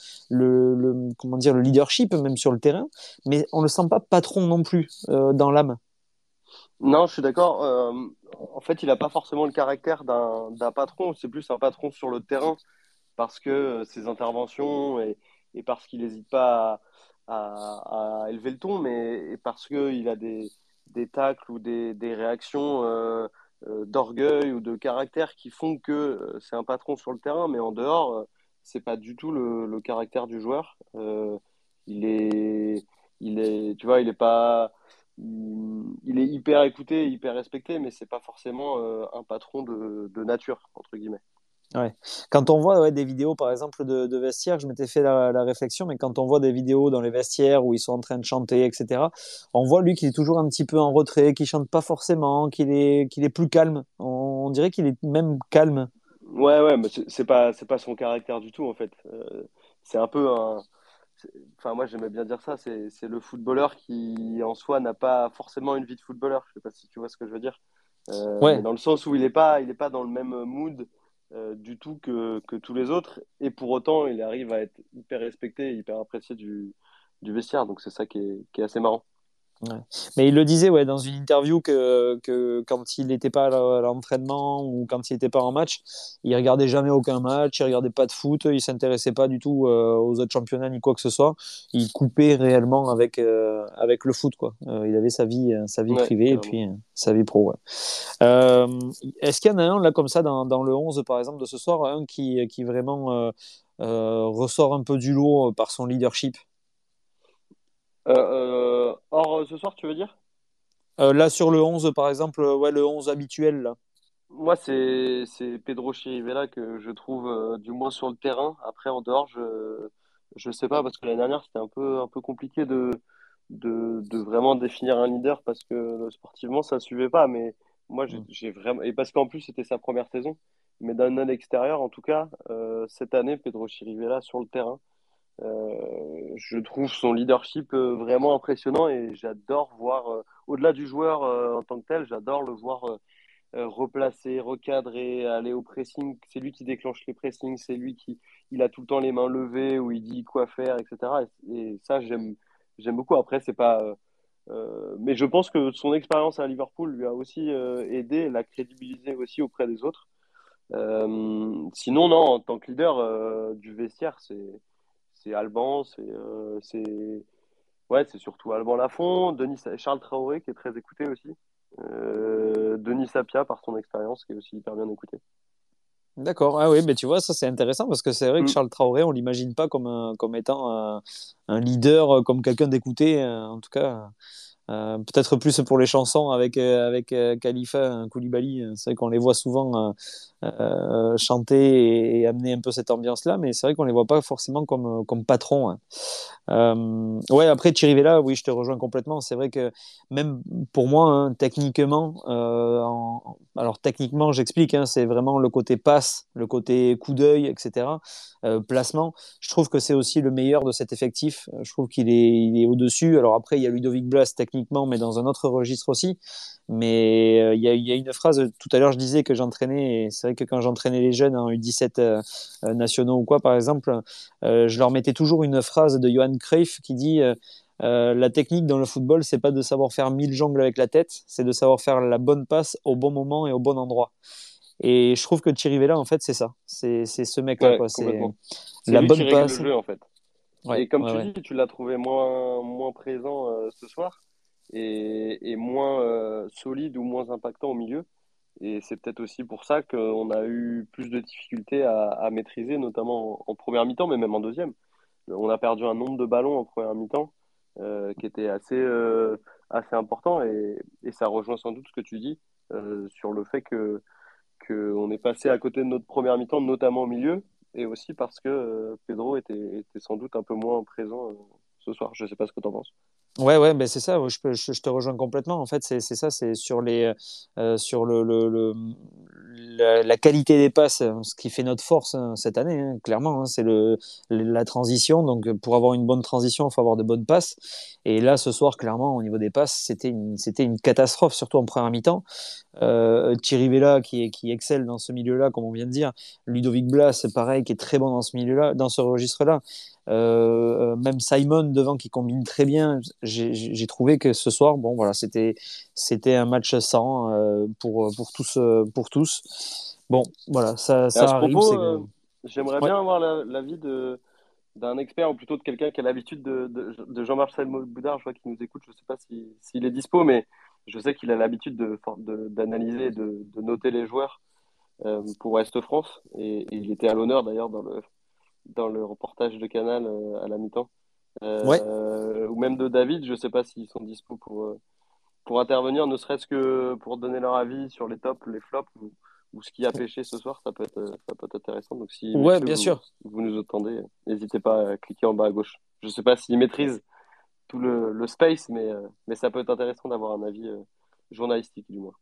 le, comment dire le leadership même sur le terrain, mais on le sent pas patron non plus euh, dans l'âme. Non, je suis d'accord. Euh, en fait, il n'a pas forcément le caractère d'un patron. C'est plus un patron sur le terrain parce que euh, ses interventions et, et parce qu'il n'hésite pas à, à, élever le ton, mais parce qu'il a des, des tacles ou des, des réactions euh, d'orgueil ou de caractère qui font que euh, c'est un patron sur le terrain, mais en dehors, euh, c'est pas du tout le, caractère du joueur. il est, il est, tu vois, il est pas, il, est hyper écouté, hyper respecté, mais c'est pas forcément un patron de, de nature entre guillemets. Ouais. Quand on voit ouais, des vidéos, par exemple, de, de vestiaires, je m'étais fait la, la, réflexion, mais quand on voit des vidéos dans les vestiaires où ils sont en train de chanter, etc., on voit lui qu'il est toujours un petit peu en retrait, qu'il chante pas forcément, qu'il est, qu'il est plus calme. On, dirait qu'il est même calme. Ouais, ouais, mais c'est pas, c'est pas son caractère du tout, en fait. Euh, c'est un peu un. Enfin, moi, j'aimais bien dire ça. C'est le footballeur qui, en soi, n'a pas forcément une vie de footballeur. Je sais pas si tu vois ce que je veux dire. Euh, ouais. Dans le sens où il est pas, il est pas dans le même mood euh, du tout que, que, tous les autres. Et pour autant, il arrive à être hyper respecté hyper apprécié du, du vestiaire. Donc c'est ça qui est, qui est assez marrant. Mais il le disait ouais, dans une interview que, que quand il n'était pas à l'entraînement ou quand il n'était pas en match, il regardait jamais aucun match, il regardait pas de foot, il s'intéressait pas du tout euh, aux autres championnats ni quoi que ce soit. Il coupait réellement avec, euh, avec le foot. Quoi. Euh, il avait sa vie, sa vie privée et puis sa vie pro. Est-ce qu'il y en a un là comme ça dans, dans, le 11 par exemple de ce soir, un qui, qui vraiment ressort un peu du lot par son leadership? Or, ce soir, tu veux dire? Là, sur le 11, par exemple, ouais, le 11 habituel, là. Moi, c'est Pedro Chirivella que je trouve, du moins sur le terrain. Après, en dehors, je je sais pas, parce que l'année dernière, c'était un peu, un peu compliqué de, de, de, vraiment définir un leader parce que sportivement, ça ne suivait pas. Mais moi, j'ai vraiment. Et parce qu'en plus, c'était sa première saison. Mais d'un œil extérieur, en tout cas, euh, cette année, Pedro Chirivella sur le terrain, euh, je trouve son leadership euh, vraiment impressionnant et j'adore voir, au-delà du joueur en tant que tel, j'adore le voir replacer, recadrer, aller au pressing. C'est lui qui déclenche les pressings, c'est lui qui il a tout le temps les mains levées, où il dit quoi faire, etc. Et, ça, j'aime, beaucoup. Après, c'est pas. Euh, mais je pense que son expérience à Liverpool lui a aussi euh, aidé, l'a crédibilisé aussi auprès des autres. Euh, sinon, non, en tant que leader du vestiaire, c'est, c'est Alban, c'est, c'est, ouais, c'est surtout Alban Lafont, Denis, Charles Traoré qui est très écouté aussi, Denis Sapia par son expérience qui est aussi hyper bien écouté. D'accord, ah oui, mais tu vois, ça c'est intéressant parce que c'est vrai que mm. Charles Traoré, on l'imagine pas comme, comme étant un, un leader, comme quelqu'un d'écouté, en tout cas. Euh, peut-être plus pour les chansons avec, euh, avec euh, Khalifa Koulibaly. C'est vrai qu'on les voit souvent chanter et, amener un peu cette ambiance-là, mais c'est vrai qu'on les voit pas forcément comme, comme patron. Hein. ouais, après oui, je te rejoins complètement. C'est vrai que même pour moi, hein, techniquement, alors techniquement, j'explique, hein, c'est vraiment le côté passe, le côté coup d'œil, etc. placement. Je trouve que c'est aussi le meilleur de cet effectif. Je trouve qu'il est, il est au-dessus. Alors après, il y a Ludovic Blas techniquement, mais dans un autre registre aussi. Mais euh, il y, a une phrase, tout à l'heure je disais que j'entraînais, et c'est vrai que quand j'entraînais les jeunes en U17 euh, euh, nationaux ou quoi, par exemple, je leur mettais toujours une phrase de Johan Cruyff qui dit La technique dans le football, c'est pas de savoir faire mille jongles avec la tête, c'est de savoir faire la bonne passe au bon moment et au bon endroit. Et je trouve que Chirivella, en fait, c'est ça. C'est ce mec-là. c'est la bonne passe. Le jeu, en fait. et comme tu dis, tu l'as trouvé moins, moins présent ce soir et, moins euh, solide ou moins impactant au milieu. Et c'est peut-être aussi pour ça qu'on a eu plus de difficultés à, maîtriser, notamment en, première mi-temps, mais même en deuxième. On a perdu un nombre de ballons en première mi-temps euh, qui était assez, euh, assez important et, et, ça rejoint sans doute ce que tu dis sur le fait que qu'on est passé à côté de notre première mi-temps, notamment au milieu, et aussi parce que Pedro était, était, sans doute un peu moins présent ce soir. Je ne sais pas ce que tu en penses. Ouais, ouais, ben c'est ça. Je, te rejoins complètement. En fait, c'est ça. C'est sur les, euh, sur le, la, qualité des passes, ce qui fait notre force hein, cette année. Hein, clairement, hein, c'est le, la transition. Donc, pour avoir une bonne transition, il faut avoir de bonnes passes. Et là, ce soir, clairement, au niveau des passes, c'était une, c'était une catastrophe, surtout en première mi-temps. Euh, Thierry Vella, qui, excelle dans ce milieu-là, comme on vient de dire. Ludovic Blas, pareil, qui est très bon dans ce milieu-là, dans ce registre-là. Euh, même Simon devant qui combine très bien. J'ai trouvé que ce soir, bon voilà, c'était c'était un match sans euh, pour pour tous euh, pour tous. Bon voilà, ça, ça arrive. J'aimerais bien avoir l'avis de d'un expert ou plutôt de quelqu'un qui a l'habitude de, de, de Jean-Marcel Boudard, je vois qu'il nous écoute, je ne sais pas s'il est dispo, mais je sais qu'il a l'habitude d'analyser, de, de, noter les joueurs pour Est France, et, et il était à l'honneur d'ailleurs dans le, dans le reportage de Canal euh, à la mi-temps. Euh, ou même de David, je ne sais pas s'ils sont dispo pour, euh, pour intervenir, ne serait-ce que pour donner leur avis sur les tops, les flops ou, ce qui a pêché ce soir, ça peut être, ça peut être intéressant. Donc si ouais, bien vous, sûr. vous nous entendez, n'hésitez pas à cliquer en bas à gauche. Je ne sais pas s'ils maîtrisent tout le, le space, mais, mais ça peut être intéressant d'avoir un avis journalistique du moins.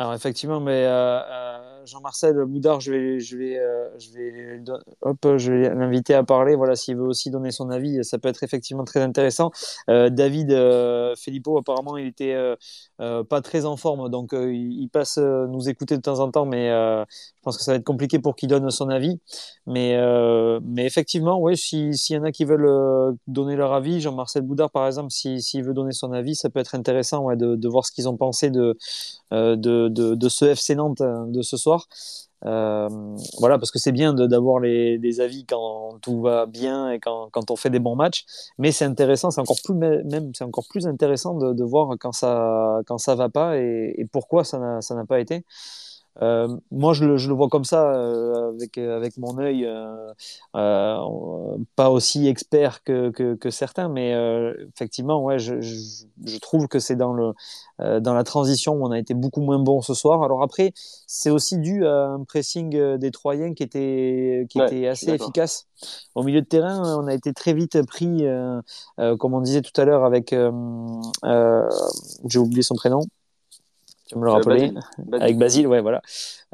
Alors effectivement, mais euh, euh, Jean-Marcel Boudard, je vais, je vais, euh, je vais, hop, je vais l'inviter à parler. Voilà, s'il veut aussi donner son avis, ça peut être effectivement très intéressant. David Filippo, apparemment, il était pas très en forme, donc il passe nous écouter de temps en temps, mais je pense que ça va être compliqué pour qu'il donne son avis. Mais, mais effectivement, oui, s'il y en a qui veulent donner leur avis, Jean-Marcel Boudard, par exemple, s'il veut donner son avis, ça peut être intéressant de, de voir ce qu'ils ont pensé de, de de, ce FC Nantes euh, de ce soir. Euh, voilà, parce que c'est bien d'avoir des avis quand tout va bien et quand, on fait des bons matchs, mais c'est intéressant, c'est encore plus même, c'est encore plus intéressant de, voir quand ça quand ça va pas et, pourquoi ça n'a pas été. Euh, moi, je le, je le, vois comme ça, euh, avec, avec mon œil, euh, pas aussi expert que, que, que certains, mais effectivement, ouais, je, je, je, trouve que c'est dans, le, dans la transition où on a été beaucoup moins bon ce soir. Alors après, c'est aussi dû à un pressing des Troyens qui était, qui Ouais, était je suis assez efficace. Au milieu de terrain, on a été très vite pris, comme on disait tout à l'heure, avec, j'ai oublié son prénom. Tu me le Euh, Basile. Basile. avec Basile, ouais, voilà.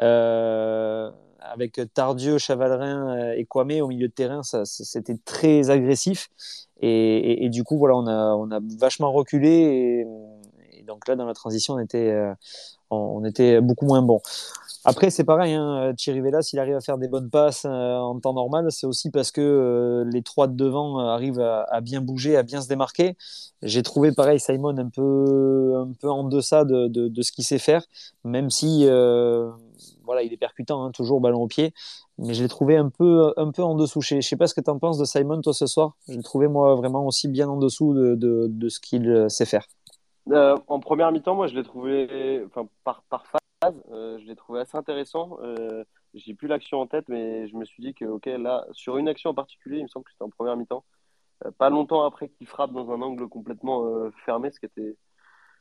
Euh, avec Tardieu, Chavalrin euh, et Kwame au milieu de terrain, ça, c'était très agressif. Et, et, et, du coup, voilà, on a, on a vachement reculé. Et, et donc là, dans la transition, on était, euh, on était beaucoup moins bon. Après, c'est pareil, hein, Chirivella, s'il arrive à faire des bonnes passes euh, en temps normal, c'est aussi parce que euh, les trois de devant euh, arrivent à, bien bouger, à bien se démarquer. J'ai trouvé pareil Simon un peu, un peu en deçà de, de, ce qu'il sait faire, même si voilà, il est percutant, hein, toujours ballon au pied. Mais je l'ai trouvé un peu, un peu en dessous. Je sais pas ce que tu en penses de Simon, toi, ce soir. Je l'ai trouvé, moi, vraiment aussi bien en dessous de, de, ce qu'il sait faire. En première mi-temps, moi, je l'ai trouvé, enfin, par, euh, je l'ai trouvé assez intéressant. Euh, j'ai plus l'action en tête, mais je me suis dit que, ok, là, sur une action en particulier, il me semble que c'était en première mi-temps, euh, pas longtemps après qu'il frappe dans un angle complètement euh, fermé, ce qui était,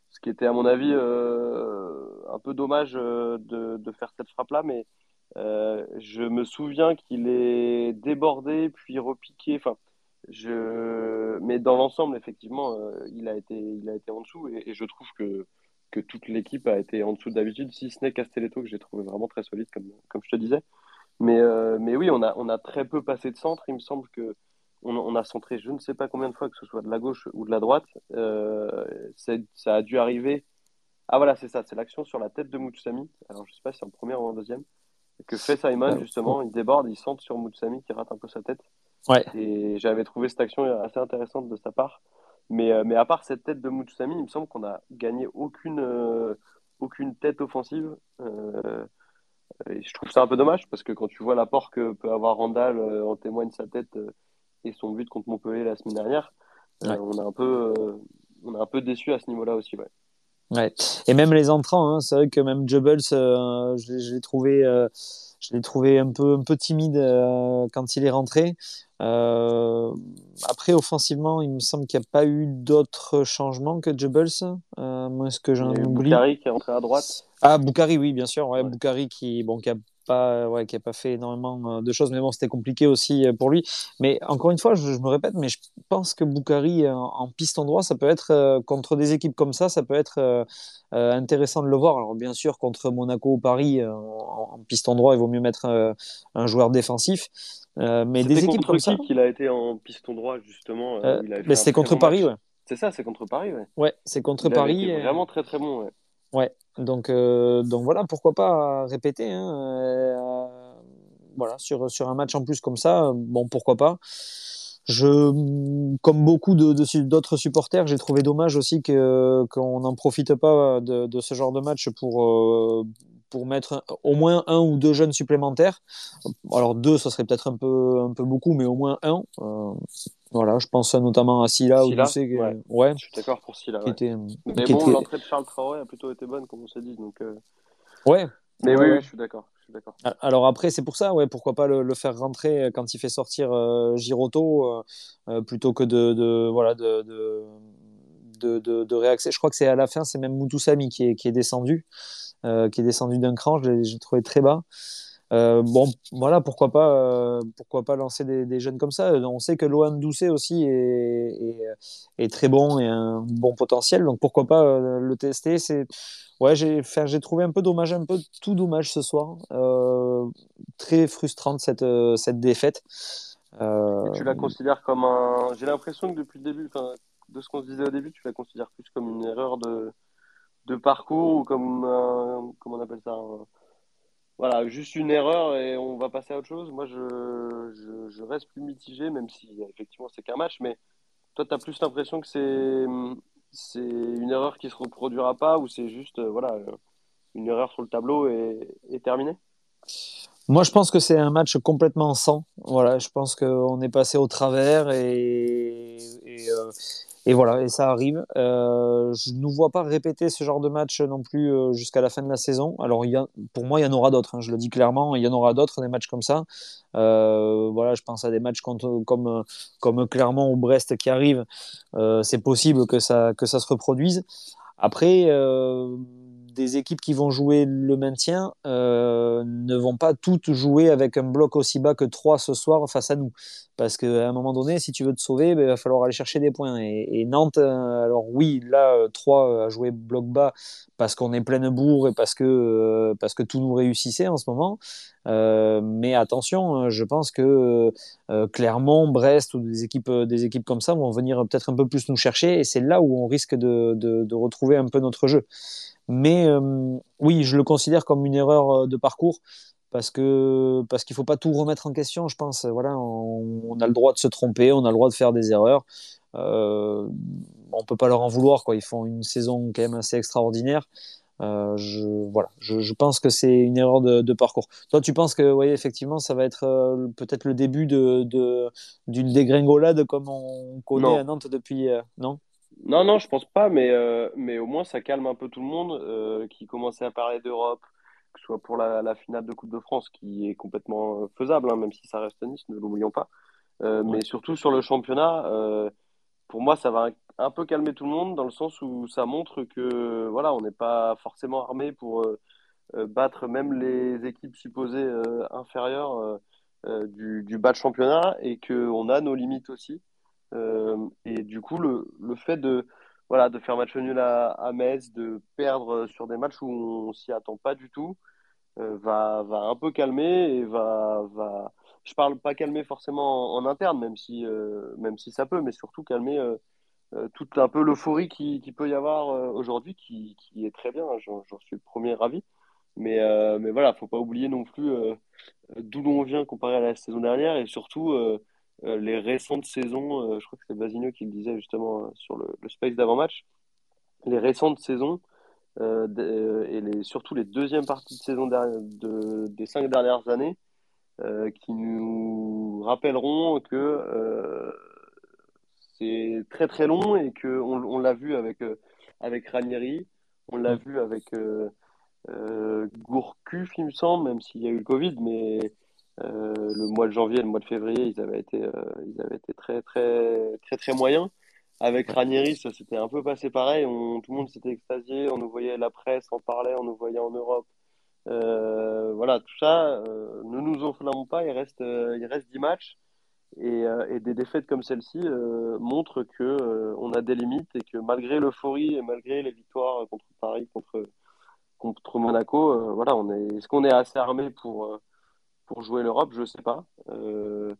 ce qui était à mon avis un peu dommage de, faire cette frappe-là, mais je me souviens qu'il est débordé puis repiqué. Enfin, je... Mais dans l'ensemble, effectivement, il, a été, il a été en dessous et je trouve que, que toute l'équipe a été en dessous d'habitude, si ce n'est Castelletto, que j'ai trouvé vraiment très solide, comme, comme je te disais. Mais, euh, mais oui, on a, on a très peu passé de centre. Il me semble que on, on, a centré je ne sais pas combien de fois, que ce soit de la gauche ou de la droite. Euh, ça a dû arriver. Ah voilà, c'est ça, c'est l'action sur la tête de Moutsami. Alors je sais pas si c'est en première ou en deuxième. Que fait Simon, justement, il déborde, il centre sur Moutsami qui rate un peu sa tête. Ouais. Et j'avais trouvé cette action assez intéressante de sa part. Mais, euh, mais à part cette tête de Moutsami, il me semble qu'on a gagné aucune, euh, aucune tête offensive. Euh, et je trouve ça un peu dommage parce que quand tu vois l'apport que peut avoir Randall, en témoigne sa tête et son but contre Montpellier la semaine dernière. Ouais. on, a un peu, on a un peu déçu à ce niveau-là aussi. Ouais. Ouais. Et même les entrants, hein, c'est vrai que même Jubbles, je, l'ai trouvé, je l'ai trouvé un peu, un peu timide euh, quand il est rentré. Euh, après, offensivement, il me semble qu'il n'y a pas eu d'autres changements que Jubbles, euh, moins ce que j'en oublie. Boukari qui est entré à droite. Ah, Boukari, oui, bien sûr. Ouais, Ouais. Boukari qui, bon, qui a pas, ouais, qui a pas fait énormément euh, de choses, mais bon, c'était compliqué aussi euh, pour lui. Mais encore une fois, je, je me répète, mais je pense que Boukari en, en piston droit, ça peut être euh, contre des équipes comme ça, ça peut être euh, euh, intéressant de le voir. Alors bien sûr, contre Monaco ou Paris, euh, en, en piston droit, il vaut mieux mettre euh, un joueur défensif. Euh, mais des équipes comme ça, qu'il a été en piston droit, justement euh, euh, c'était contre Paris, match. ouais. C'est ça, c'est contre Paris, ouais. Ouais, c'est contre Il Paris. été et- vraiment très très bon, ouais. Ouais, donc, euh, donc voilà, pourquoi pas répéter. Hein, euh, voilà, sur, sur un match en plus comme ça, bon, pourquoi pas. Je, comme beaucoup de, de d'autres supporters, j'ai trouvé dommage aussi qu'on n'en profite pas de, de ce genre de match pour, euh, pour mettre au moins un ou deux jeunes supplémentaires. Alors deux, ça serait peut-être un peu, un peu beaucoup, mais au moins un. Voilà, je pense notamment à Silla ou Silla, Doucet, qui- ouais. ouais, Je suis d'accord pour Silla, qui ouais. était, Mais qui bon, était- l'entrée de Charles Traoré a plutôt été bonne, comme on s'est dit. Donc, euh, ouais, Mais Ouais, oui, oui, je suis d'accord. Je suis d'accord. Alors après, c'est pour ça, ouais, pourquoi pas le, le faire rentrer quand il fait sortir euh, Giroto euh, euh, plutôt que de, de voilà de, de, de, de, de réaxer. Je crois que c'est à la fin, c'est même Moutoussami qui est, qui est descendu, euh, qui est descendu d'un cran. Je l'ai j'ai trouvé très bas. Euh, bon, voilà, pourquoi pas, euh, pourquoi pas lancer des, jeunes comme ça. On sait que Lohan Doucet aussi est, est, très bon et un bon potentiel, donc pourquoi pas euh, le tester. C'est ouais, j'ai, j'ai trouvé un peu dommage, un peu tout dommage ce soir. Très frustrante cette cette défaite. Tu la considères comme un. J'ai l'impression que depuis le début, de ce qu'on se disait au début, tu la considères plus comme une erreur de, de parcours ou comme. Comment on appelle ça Voilà, juste une erreur et on va passer à autre chose. Moi, je, je, reste plus mitigé, même si effectivement c'est qu'un match, mais toi, tu as plus l'impression que c'est c'est une erreur qui se reproduira pas ou c'est juste euh, voilà, euh, une erreur sur le tableau et, et terminé? Moi, je pense que c'est un match complètement sans. Voilà, je pense qu'on est passé au travers et, et, euh, et voilà, et ça arrive. Euh, je ne vois pas répéter ce genre de match non plus euh, jusqu'à la fin de la saison. Alors, y a, pour moi, il y en aura d'autres. Hein, je le dis clairement, il y en aura d'autres, des matchs comme ça. Euh, voilà, je pense à des matchs contre, comme, comme Clermont ou Brest qui arrivent. Euh, c'est possible que ça, que ça se reproduise. Après, euh, des équipes qui vont jouer le maintien euh, ne vont pas toutes jouer avec un bloc aussi bas que 3 ce soir face à nous. Parce qu'à un moment donné, si tu veux te sauver, ben, il va falloir aller chercher des points. Et, Nantes, euh, alors oui, là, 3 a joué bloc bas parce qu'on est pleine bourre et parce que, euh, parce que tout nous réussissait en ce moment. mais attention, hein, je pense que Clermont, Brest ou des équipes, des équipes comme ça vont venir peut-être un peu plus nous chercher et c'est là où on risque de, de retrouver un peu notre jeu. Mais euh, oui, je le considère comme une erreur euh, de parcours parce que parce qu'il faut pas tout remettre en question. Je pense, voilà, on, a le droit de se tromper, on a le droit de faire des erreurs. Euh, on peut pas leur en vouloir, quoi. Ils font une saison quand même assez extraordinaire. Euh, je, voilà, je, je pense que c'est une erreur de, de, parcours. Toi, tu penses que, oui, effectivement, ça va être euh, peut-être le début de, d'une dégringolade comme on connaît à Nantes depuis, non? Non, non, je pense pas, mais, euh, mais au moins ça calme un peu tout le monde euh, qui commençait à parler d'Europe, que ce soit pour la, la, finale de Coupe de France qui est complètement euh, faisable, hein, même si ça reste Nice, ne l'oublions pas. Mais surtout sur le championnat, pour moi ça va un, peu calmer tout le monde dans le sens où ça montre que voilà, on n'est pas forcément armé pour battre même les équipes supposées inférieures du, du bas de championnat et qu'on a nos limites aussi. Euh, et du coup, le, le, fait de, voilà, de faire match nul à, à Metz, de perdre sur des matchs où on s'y attend pas du tout, euh, va, va un peu calmer et va, va... Je parle pas calmer forcément en, interne, même si, euh, même si ça peut, mais surtout calmer toute un peu l'euphorie qui, qui, peut y avoir aujourd'hui, qui, qui, est très bien, hein, j'en suis le premier ravi. Mais, mais voilà, faut pas oublier non plus d'où l'on vient comparé à la saison dernière et surtout euh, les récentes saisons, euh, je crois que c'est Basino qui le disait justement euh, sur le, space d'avant-match, les récentes saisons et les, surtout les deuxièmes parties de saison de, des cinq dernières années qui nous rappelleront que c'est très très long et que on, l'a vu avec avec Ranieri, on l'a mm. vu avec Gourcuff, il me semble, même s'il y a eu le Covid, mais euh, le mois de janvier et le mois de février, ils avaient été, euh, ils avaient été très, très, très, très moyens. Avec Ranieri, ça s'était un peu passé pareil. On, tout le monde s'était extasié. On nous voyait la presse en parlait, on nous voyait en Europe. Euh, voilà, tout ça, ne nous enflammons pas. Il reste, il reste 10 matchs. Et, et des défaites comme celle-ci montrent que on a des limites et que malgré l'euphorie et malgré les victoires contre Paris, contre, contre Monaco, voilà, on est, est-ce qu'on est assez armé pour pour jouer l'Europe, je sais pas. Euh,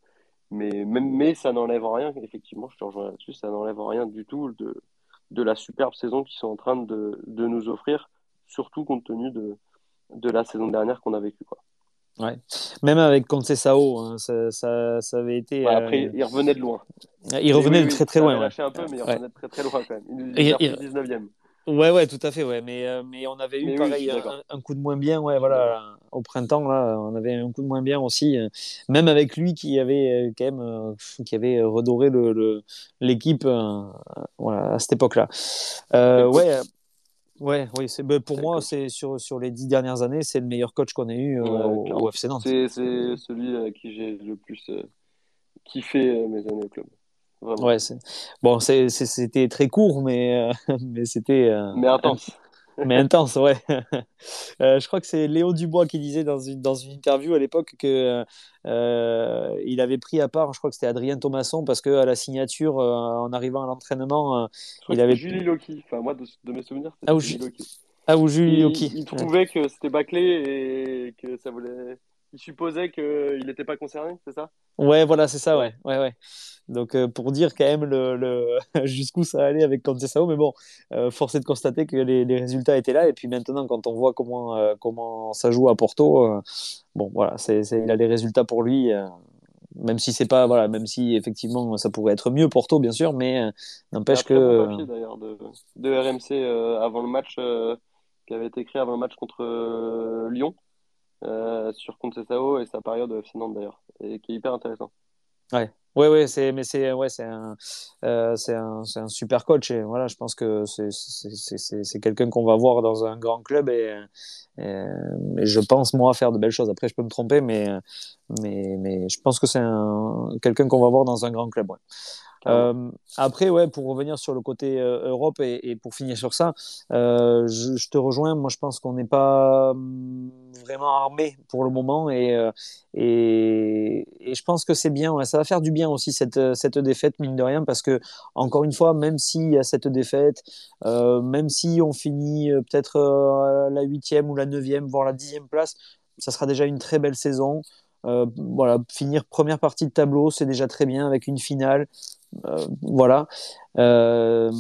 mais, mais ça n'enlève rien, effectivement, je te rejoins là-dessus, ça n'enlève rien du tout de, de la superbe saison qu'ils sont en train de, de, nous offrir, surtout compte tenu de, de la saison dernière qu'on a vécue. Quoi. Ouais. Même avec Concesao, hein, ça, ça, ça, avait été. après, euh, il revenait de loin. Il revenait de très très loin. Il lâché un peu, mais il revenait de très très loin quand même. Il, il, il 19e. Ouais, ouais, tout à fait, ouais. Mais, euh, mais on avait eu pareil un, coup de moins bien, ouais, voilà, au printemps là, on avait un coup de moins bien aussi, euh, même avec lui qui avait euh, quand même, qui avait redoré le l'équipe, voilà, à cette époque-là. ouais. Ouais, oui, c'est ben, pour moi, c'est sur, sur les dix dernières années, c'est le meilleur coach qu'on ait eu au, FC Nantes. C'est celui à qui j'ai le plus kiffé mes années au club. Ouais, bon, c'était très court, mais, euh, mais c'était. Euh, mais intense. mais intense, ouais. Euh, je crois que c'est Léo Dubois qui disait dans une, dans une interview à l'époque que il avait pris à part, je crois que c'était Adrien Thomasson, parce qu'à la signature, en arrivant à l'entraînement, il avait. Julie Loki, enfin, moi, de, mes souvenirs, c'était ah, Julie Loki. Ah, ou Julie Loki. Il, trouvait que c'était bâclé et que ça voulait. Il supposait qu'il n'était pas concerné, c'est ça? Ouais, voilà, c'est ça, ouais. ouais, ouais. Donc, euh, pour dire quand même le, le... jusqu'où ça allait avec Sao, mais bon, euh, force est de constater que les, les, résultats étaient là. Et puis maintenant, quand on voit comment, euh, comment ça joue à Porto, euh, bon, voilà, c'est, il a les résultats pour lui. même si c'est pas, voilà, même si effectivement ça pourrait être mieux Porto, bien sûr, mais n'empêche que. papier d'ailleurs de, de, RMC avant le match, qui avait été écrit avant le match contre Lyon. Sur Sao et sa période Nantes d'ailleurs, et qui est hyper intéressant. Ouais. Oui, oui, c'est, mais c'est, ouais, c'est un, euh, c'est un, c'est un super coach voilà, je pense que c'est, c'est, c'est, c'est quelqu'un qu'on va voir dans un grand club et, et, je pense moi faire de belles choses. Après, je peux me tromper, mais, mais, mais je pense que c'est un, quelqu'un qu'on va voir dans un grand club. Euh, après, ouais, pour revenir sur le côté euh, Europe et, pour finir sur ça, euh, je, te rejoins. Moi, je pense qu'on n'est pas hum, vraiment armé pour le moment et, je pense que c'est bien. Ça va faire du bien aussi cette, cette défaite, mine de rien, parce que encore une fois, même s'il y a cette défaite, même si on finit peut-être la huitième ou la neuvième, voire la dixième place, ça sera déjà une très belle saison. Euh, voilà, finir première partie de tableau, c'est déjà très bien avec une finale. Euh, voilà. Euh,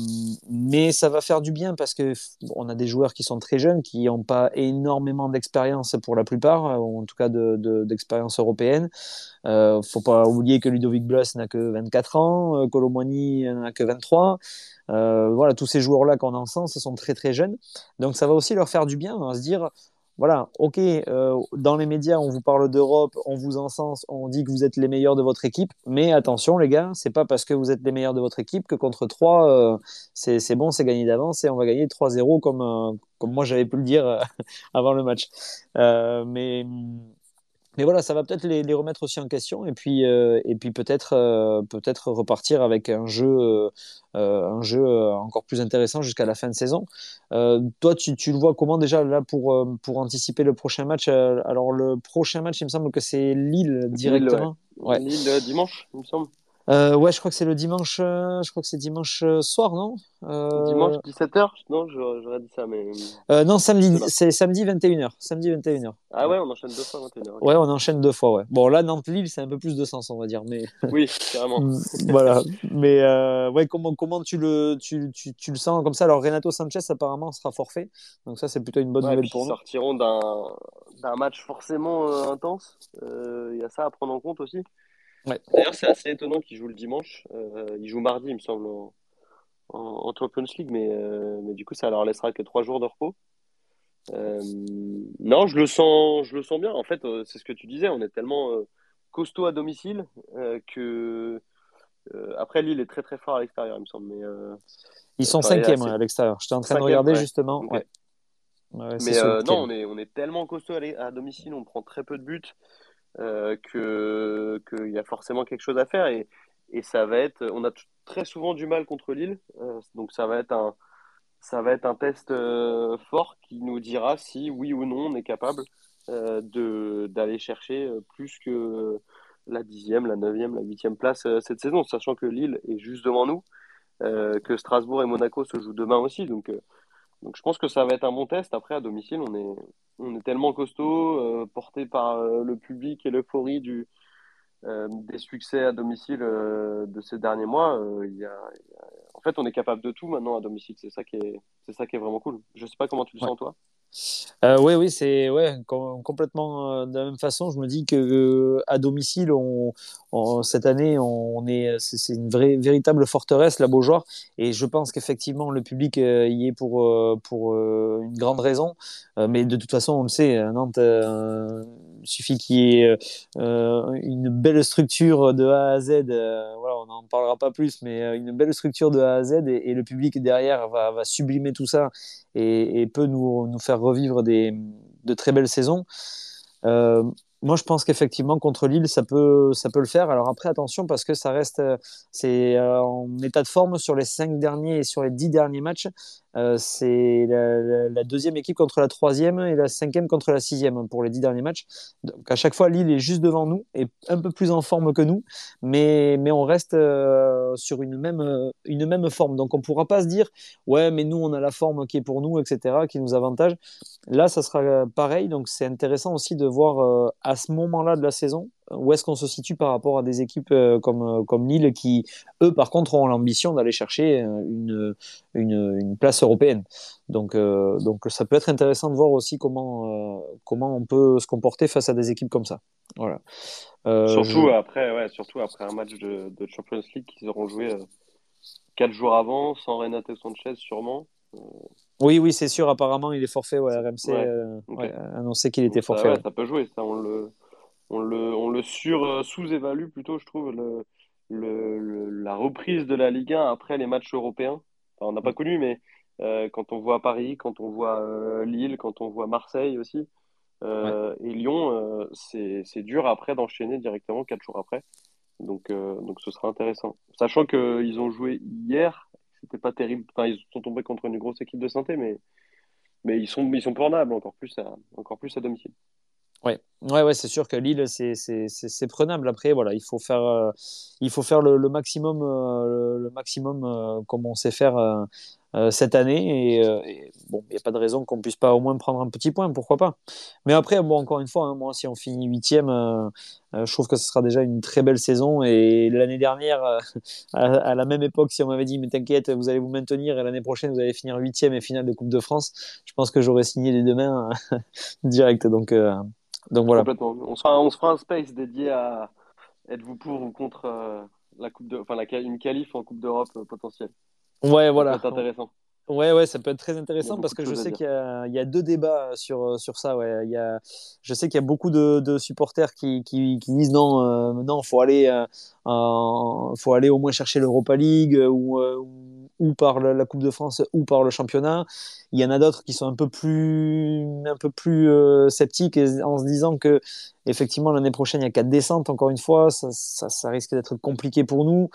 mais ça va faire du bien parce que on a des joueurs qui sont très jeunes, qui n'ont pas énormément d'expérience pour la plupart, ou en tout cas d'expérience de, européenne. Euh, faut pas oublier que Ludovic Blas n'a que 24 ans, Colomani n'a que 23. Euh, voilà, tous ces joueurs-là qu'on ensemble, ce sont très très jeunes. Donc ça va aussi leur faire du bien, on va se dire, voilà, ok, euh, dans les médias, on vous parle d'Europe, on vous encense, on dit que vous êtes les meilleurs de votre équipe, mais attention les gars, c'est pas parce que vous êtes les meilleurs de votre équipe que contre 3, euh, c'est bon, c'est gagné d'avance et on va gagner 3-0 comme, euh, comme moi j'avais pu le dire avant le match. Mais mais voilà, ça va peut-être les, les, remettre aussi en question et puis, euh, et puis peut-être euh, peut-être repartir avec un jeu, euh, un jeu encore plus intéressant jusqu'à la fin de saison. toi, tu, tu, le vois comment déjà là pour, pour anticiper le prochain match Alors, le prochain match, il me semble que c'est Lille directement. Lille, ouais. Ouais. Lille dimanche, il me semble. Euh, ouais, je crois que c'est le dimanche. Euh, je crois que c'est dimanche euh, soir, non? Euh... Dimanche 17h Non, j'aurais dit ça, mais. Non, samedi. C'est samedi 21h. Samedi 21h. Ah ouais, on enchaîne deux fois 21h. Okay. Ouais, on enchaîne deux fois, ouais. Bon, là, Nantes-Lille, c'est un peu plus de sens, on va dire, mais. Oui, carrément. voilà. Mais ouais, comment comment tu le tu, tu, tu, le sens comme ça? Alors Renato Sanchez apparemment sera forfait, donc ça c'est plutôt une bonne ouais, nouvelle pour nous. Sortiront d'un d'un match forcément intense. Il y a ça à prendre en compte aussi. Ouais. D'ailleurs, c'est assez étonnant qu'il joue le dimanche. Euh, il joue mardi, il me semble, en, en, en Champions League, mais, euh, mais du coup, ça leur laissera que trois jours de repos. Euh, non, je le sens, je le sens bien. En fait, euh, c'est ce que tu disais. On est tellement costaud à domicile que après Lille est très très fort à l'extérieur, il me semble. Mais ils sont cinquième assez... à l'extérieur. J'étais en train de regarder ouais. justement. Okay. Ouais. Ouais, mais non, on est, on est tellement costaud à, à domicile, on prend très peu de buts euh, qu'il y a forcément quelque chose à faire. Et, et ça va être on a très souvent du mal contre Lille euh, donc ça va être un ça va être un test euh, fort qui nous dira si oui ou non on est capable euh, de d'aller chercher plus que la dixième la neuvième la huitième place cette saison sachant que Lille est juste devant nous que Strasbourg et Monaco se jouent demain aussi. Donc donc je pense que ça va être un bon test. Après, à domicile, on est, on est tellement costaud, euh, porté par euh, le public et l'euphorie du, euh, des succès à domicile de ces derniers mois. Il y, a, il y a... En fait, on est capable de tout maintenant à domicile. C'est ça qui est, c'est ça qui est vraiment cool. Je sais pas comment tu le ouais. sens toi. Oui, oui, c'est ouais, com complètement de la même façon. Je me dis que à domicile, on, cette année, on est, c'est une vraie, véritable forteresse, la Beaujoire, et je pense qu'effectivement le public euh, y est pour pour une grande raison. mais de toute façon, on le sait, à Nantes, il suffit qu'il y ait une belle structure de A à Z. voilà, on n'en parlera pas plus, mais une belle structure de A à Z, et, et le public derrière va, va sublimer tout ça et, et peut nous, nous faire revivre des, de très belles saisons. Euh, moi, je pense qu'effectivement, contre Lille, ça peut, ça peut le faire. Alors après, attention, parce que ça reste c'est euh, en état de forme sur les cinq derniers et sur les dix derniers matchs. Euh, c'est la, la, deuxième équipe contre la troisième et la cinquième contre la sixième pour les dix derniers matchs. Donc à chaque fois, Lille est juste devant nous et un peu plus en forme que nous, mais, mais on reste euh, sur une même, une même forme. Donc on ne pourra pas se dire, ouais, mais nous, on a la forme qui est pour nous, etc., qui nous avantage. Là, ça sera pareil. Donc c'est intéressant aussi de voir euh, à ce moment-là de la saison où est-ce qu'on se situe par rapport à des équipes euh, comme, comme Lille qui, eux, par contre, ont l'ambition d'aller chercher une, une, une, place européenne. Donc, euh, donc, ça peut être intéressant de voir aussi comment, euh, comment on peut se comporter face à des équipes comme ça. Voilà. Euh, surtout, je... après, ouais, surtout après un match de, de Champions League qu'ils auront joué quatre jours avant, sans Renato Sanchez sûrement. Oui, oui, c'est sûr. Apparemment, il est forfait. Ouais, RMC ouais. okay. ouais, annoncé qu'il était forfait. Ça, ouais, ça peut jouer. Ça, on le on le, on le sur sous-évalue plutôt, je trouve, le, le, la reprise de la Ligue 1 après les matchs européens. on n'a pas mm. connu, mais euh, quand on voit Paris, quand on voit euh, Lille, quand on voit Marseille aussi, euh, et Lyon, c'est dur après d'enchaîner directement quatre jours après. Donc, donc ce sera intéressant. Sachant qu'ils ont joué hier, c'était pas terrible. Enfin, ils sont tombés contre une grosse équipe de santé, mais, mais ils sont, ils sont prenables encore plus à, encore plus à domicile. Ouais, ouais, ouais c'est sûr que Lille, c'est prenable. Après, voilà, il faut faire, euh, il faut faire le, maximum, euh, le, maximum euh, comme on sait faire cette année. Et, bon, il n'y a pas de raison qu'on puisse pas au moins prendre un petit point, pourquoi pas. Mais après, bon, encore une fois, hein, moi, si on finit huitième, je trouve que ce sera déjà une très belle saison. Et l'année dernière, à, la même époque, si on m'avait dit, mais t'inquiète, vous allez vous maintenir et l'année prochaine, vous allez finir huitième et finale de Coupe de France, je pense que j'aurais signé les deux mains direct. Donc donc voilà. On, se fera un space dédié à êtes-vous pour ou contre euh, la coupe de, enfin une qualif en Coupe d'Europe euh, potentielle. Ouais, voilà. Ça intéressant. Ouais, ouais, ça peut être très intéressant parce que je sais qu'il y, y, a deux débats sur, sur ça. Ouais. Il y a, je sais qu'il y a beaucoup de, de supporters qui, qui, qui, disent non, euh, non, faut aller, euh, faut aller au moins chercher l'Europa League ou, ou par la Coupe de France ou par le championnat. Il y en a d'autres qui sont un peu plus, un peu plus euh, sceptiques en se disant que effectivement l'année prochaine il y a quatre descentes. Encore une fois, ça, ça, risque d'être compliqué pour nous.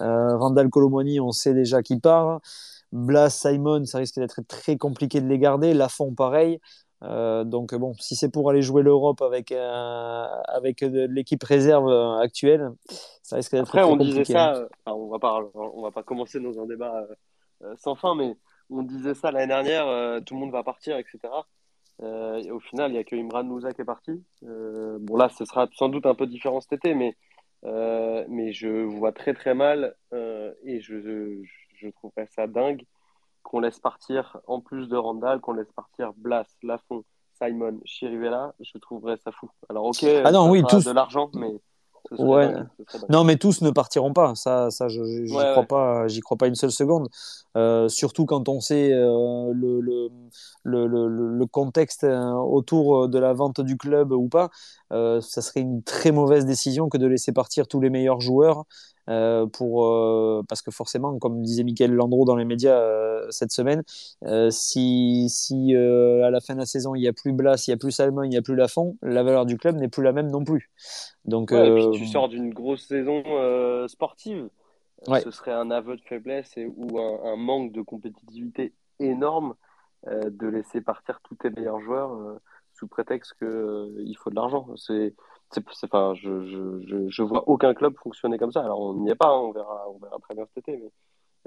Euh, Randall Colomoni, on sait déjà qui part. Blas, Simon, ça risque d'être très compliqué de les garder. Lafont, pareil. Euh, donc bon, si c'est pour aller jouer l'Europe avec euh, avec l'équipe réserve euh, actuelle, ça risque d'être Après, on disait ça. Hein. on va pas on va pas commencer dans un débat sans fin, mais on disait ça l'année dernière. tout le monde va partir, etc. et au final, il y a que Imran Moussa qui est parti. bon là, ce sera sans doute un peu différent cet été, mais mais je vois très très mal et je, je, je trouverais ça dingue qu'on laisse partir, en plus de Randall, qu'on laisse partir Blas, Lafont, Simon, Chirivella, je trouverais ça fou. Alors, ok, ah non, oui, tous... de l'argent, mais. Ouais. non, mais tous ne partiront pas. Ça, ça, je j'y crois pas. J'y crois pas une seule seconde. Euh, surtout quand on sait euh, le, le, le, le, contexte euh, autour de la vente du club ou pas. Ça serait une très mauvaise décision que de laisser partir tous les meilleurs joueurs euh, pour, euh, parce que forcément, comme disait Michael Landreau dans les médias euh, cette semaine, si, si à la fin de la saison il n'y a plus Blas, il n'y a plus Salmon, il n'y a plus Lafont, la valeur du club n'est plus la même non plus. Donc, et puis tu sors d'une grosse saison sportive. Ce serait un aveu de faiblesse et, ou un, manque de compétitivité énorme de laisser partir tous tes meilleurs joueurs sous prétexte qu'il faut de l'argent. C'est c'est, enfin, je, je, je, vois aucun club fonctionner comme ça. Alors, on n'y est pas, hein, on, verra, on verra très bien cet été,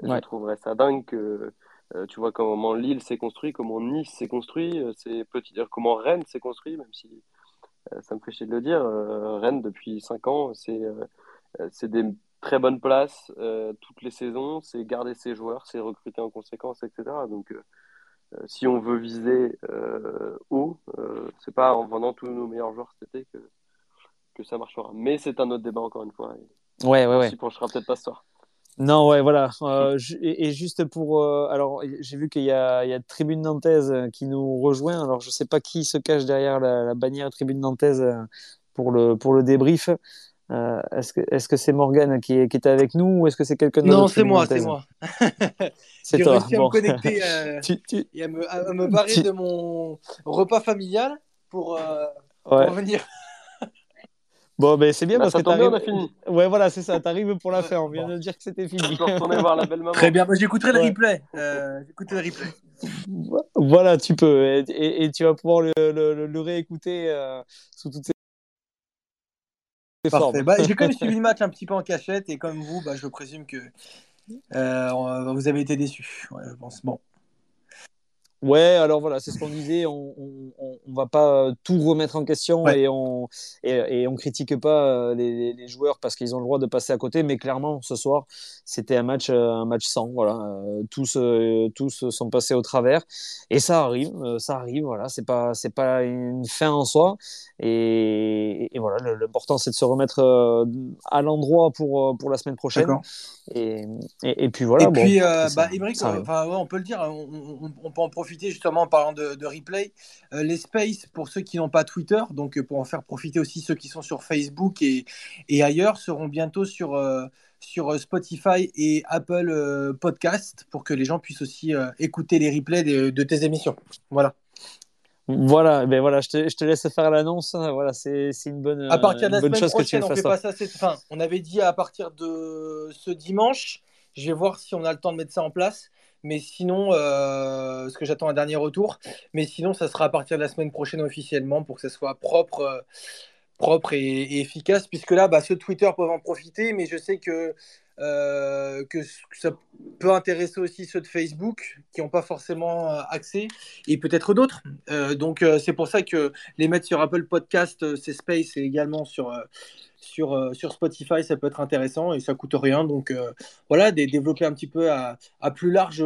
mais je trouverais ça dingue que euh, tu vois comment Lille s'est construit, comment Nice s'est construit, euh, c'est petit, comment Rennes s'est construit, même si euh, ça me fait chier de le dire. Rennes, depuis 5 ans, c'est, c'est des très bonnes places toutes les saisons, c'est garder ses joueurs, c'est recruter en conséquence, etc. Donc, si on veut viser haut, c'est pas en vendant tous nos meilleurs joueurs cet été que que ça marchera. Mais c'est un autre débat encore une fois. ouais, ouais, ouais. On penchera peut-être pas ce soir. Non, ouais, voilà. Euh, et, juste pour. Euh, alors, j'ai vu qu'il y y a Tribune Nantaise qui nous rejoint. Alors, je sais pas qui se cache derrière la, bannière Tribune Nantaise pour le, pour le débrief. Euh, est-ce que est-ce que c'est Morgane qui, était avec nous ou est-ce que c'est quelqu'un d'autre Non, c'est moi, c'est moi. c'est toi. J'ai réussi à me connecter et à me, à me barrer de mon repas familial pour, pour venir Bon, ben c'est bien bah, parce que t'arrives. on a fini. Ouais, voilà, c'est ça. T'arrives pour la fin. On vient de dire que c'était fini. Retourner voir la belle maman. Très bien. Bah, j'écouterai le replay. Euh, j'écouterai le replay. Voilà, tu peux. Et, et, tu vas pouvoir le, le, le réécouter euh, sous toutes ces. Parfait. Bah, J'ai quand même suivi le match un petit peu en cachette et comme vous, bah, je présume que euh, vous avez été déçus. Ouais, je pense. Bon. Ouais, alors voilà, c'est ce qu'on disait. On, on, on, va pas tout remettre en question et on et, et, on critique pas euh, les, les joueurs parce qu'ils ont le droit de passer à côté. Mais clairement, ce soir, c'était un match euh, un match sans. Voilà, euh, tous tous sont passés au travers et ça arrive, ça arrive. Voilà, c'est pas c'est pas une fin en soi. Et, et voilà, l'important c'est de se remettre à l'endroit pour pour la semaine prochaine. Et, et, puis voilà. Et puis, bah, enfin, on peut le dire, on, on peut en profiter justement en parlant de, replay. les spaces, pour ceux qui n'ont pas Twitter, donc pour en faire profiter aussi ceux qui sont sur Facebook et, et ailleurs, seront bientôt sur, sur Spotify et Apple Podcast pour que les gens puissent aussi écouter les replays de, de tes émissions. Voilà. Voilà, ben voilà, je te, je te laisse faire l'annonce. Hein. Voilà, c'est une bonne, à partir de la semaine prochaine, on fait pas ça. Enfin, on avait dit à partir de ce dimanche. Je vais voir si on a le temps de mettre ça en place. Mais sinon, euh, parce que j'attends un dernier retour. Mais sinon, ça sera à partir de la semaine prochaine officiellement pour que ça soit propre, euh, propre et, efficace. Puisque là, bah, ceux de Twitter peuvent en profiter. Mais je sais que euh, que ça peut intéresser aussi ceux de Facebook qui n'ont pas forcément euh, accès et peut-être d'autres. Donc c'est pour ça que les mettre sur Apple Podcast, c'est Space et également sur, sur, sur Spotify, ça peut être intéressant et ça coûte rien. Donc voilà, de développer un petit peu à, à plus large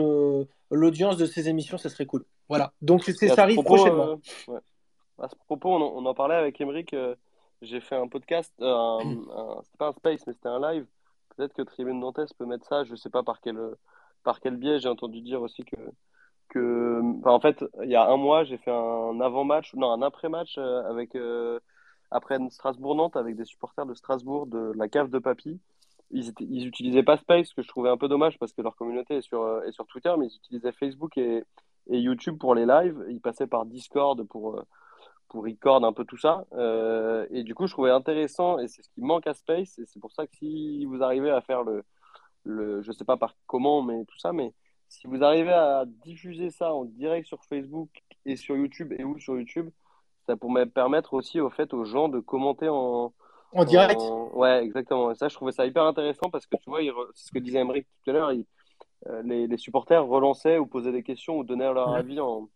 l'audience de ces émissions, ça serait cool. Voilà, donc ça arrive prochainement. À ce propos, on, en parlait avec Emeric. J'ai fait un podcast, c'était pas un space, mais c'était un live Peut-être que Tribune Nantes peut mettre ça. Je ne sais pas par quel, par quel biais. J'ai entendu dire aussi que, que en fait, il y a un mois, j'ai fait un avant-match, non, un après-match euh, avec euh, après Strasbourg-Nantes avec des supporters de Strasbourg de la cave de Papy. Ils, étaient, ils utilisaient pas Space, ce que je trouvais un peu dommage parce que leur communauté est sur, euh, est sur Twitter, mais ils utilisaient Facebook et, et YouTube pour les lives. Ils passaient par Discord pour pour record un peu tout ça. Euh, et du coup, je trouvais intéressant, et c'est ce qui manque à Space, et c'est pour ça que si vous arrivez à faire le, le je sais pas par comment, mais tout ça, mais si vous arrivez à diffuser ça en direct sur Facebook et sur YouTube, et ou sur YouTube, ça pourrait permettre aussi au fait aux gens de commenter en, en direct? Ouais, exactement. Et ça, je trouvais ça hyper intéressant parce que tu vois, c'est ce que disait Emmerich tout à l'heure, euh, les, les, supporters relançaient ou posaient des questions ou donnaient leur avis en,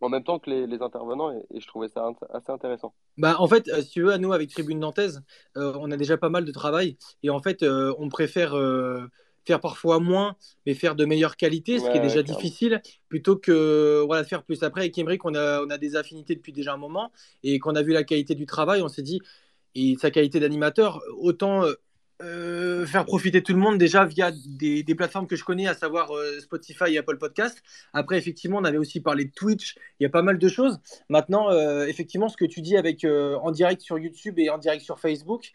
en même temps que les, intervenants et, je trouvais ça assez intéressant. Bah, en fait, euh, si tu veux, à nous, avec Tribune Nantaise, euh, on a déjà pas mal de travail et en fait, on préfère faire parfois moins, mais faire de meilleure qualité, ce qui est déjà difficile, plutôt que voilà, faire plus. Après, avec Emmerich, on a, on a des affinités depuis déjà un moment et qu'on a vu la qualité du travail, on s'est dit, et sa qualité d'animateur, autant euh, faire profiter tout le monde déjà via des, plateformes que je connais, à savoir euh, Spotify et Apple Podcast. Après, effectivement, on avait aussi parlé de Twitch. Il y a pas mal de choses. Maintenant, euh, effectivement, ce que tu dis avec en direct sur YouTube et en direct sur Facebook,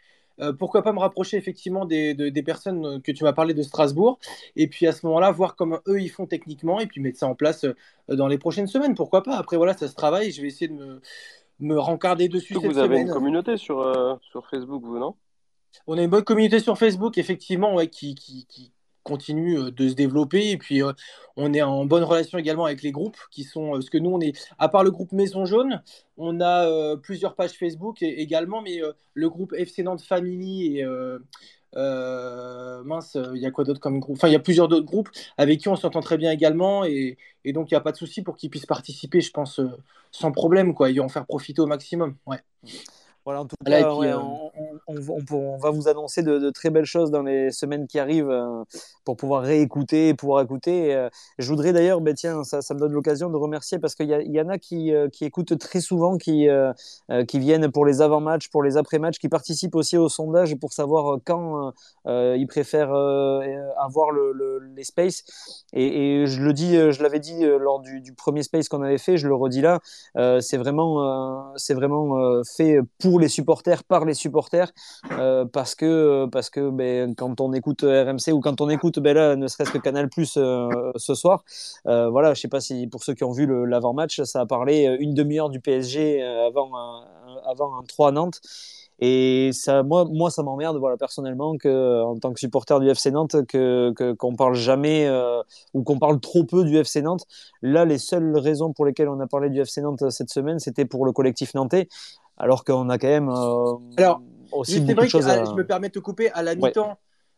pourquoi pas me rapprocher effectivement des, des personnes que tu m'as parlé de Strasbourg et puis à ce moment-là voir comment eux ils font techniquement et puis mettre ça en place dans les prochaines semaines. Pourquoi pas Après voilà, ça se travaille. Je vais essayer de me, me rencarder dessus. Vous avez une communauté sur, sur Facebook, vous non? On a une bonne communauté sur Facebook, effectivement, ouais, qui, continue euh, de se développer. Et puis, euh, on est en bonne relation également avec les groupes qui sont. Parce que nous, on est, à part le groupe Maison Jaune, on a euh, plusieurs pages Facebook également, mais le groupe FC Nantes Family et. mince, il y a quoi d'autre comme groupe? Enfin, il y a plusieurs d'autres groupes avec qui on s'entend très bien également et, donc il n'y a pas de souci pour qu'ils puissent participer, je pense, sans problème, quoi, et en faire profiter au maximum. Ouais. Voilà, en tout cas, euh, on, va vous annoncer de, très belles choses dans les semaines qui arrivent euh, pour pouvoir réécouter, pouvoir écouter. Euh, je voudrais d'ailleurs, ben, tiens, ça, me donne l'occasion de remercier parce qu'il y, en a qui, écoutent très souvent, qui, viennent pour les avant-matchs, pour les après-matchs, qui participent aussi au sondage pour savoir quand ils préfèrent avoir les spaces. Et, je le dis, je l'avais dit lors du, du premier space qu'on avait fait, je le redis là, c'est vraiment, c'est vraiment fait pour les supporters, par les supporters, euh, parce que, parce que ben, quand on écoute RMC ou quand on écoute ben là, ne serait-ce que Canal Plus euh, ce soir, euh, voilà, je sais pas si pour ceux qui ont vu l'avant-match, ça a parlé une demi-heure du PSG avant un, avant un 3 à Nantes. Et ça, moi, moi, ça m'emmerde, voilà, personnellement, en tant que supporter du FC Nantes, que qu'on parle jamais ou qu'on parle trop peu du FC Nantes. Là, les seules raisons pour lesquelles on a parlé du FC Nantes cette semaine, c'était pour le collectif nantais alors qu'on a quand même euh, aussi beaucoup de choses à... Je me permets de te couper à la mi-temps.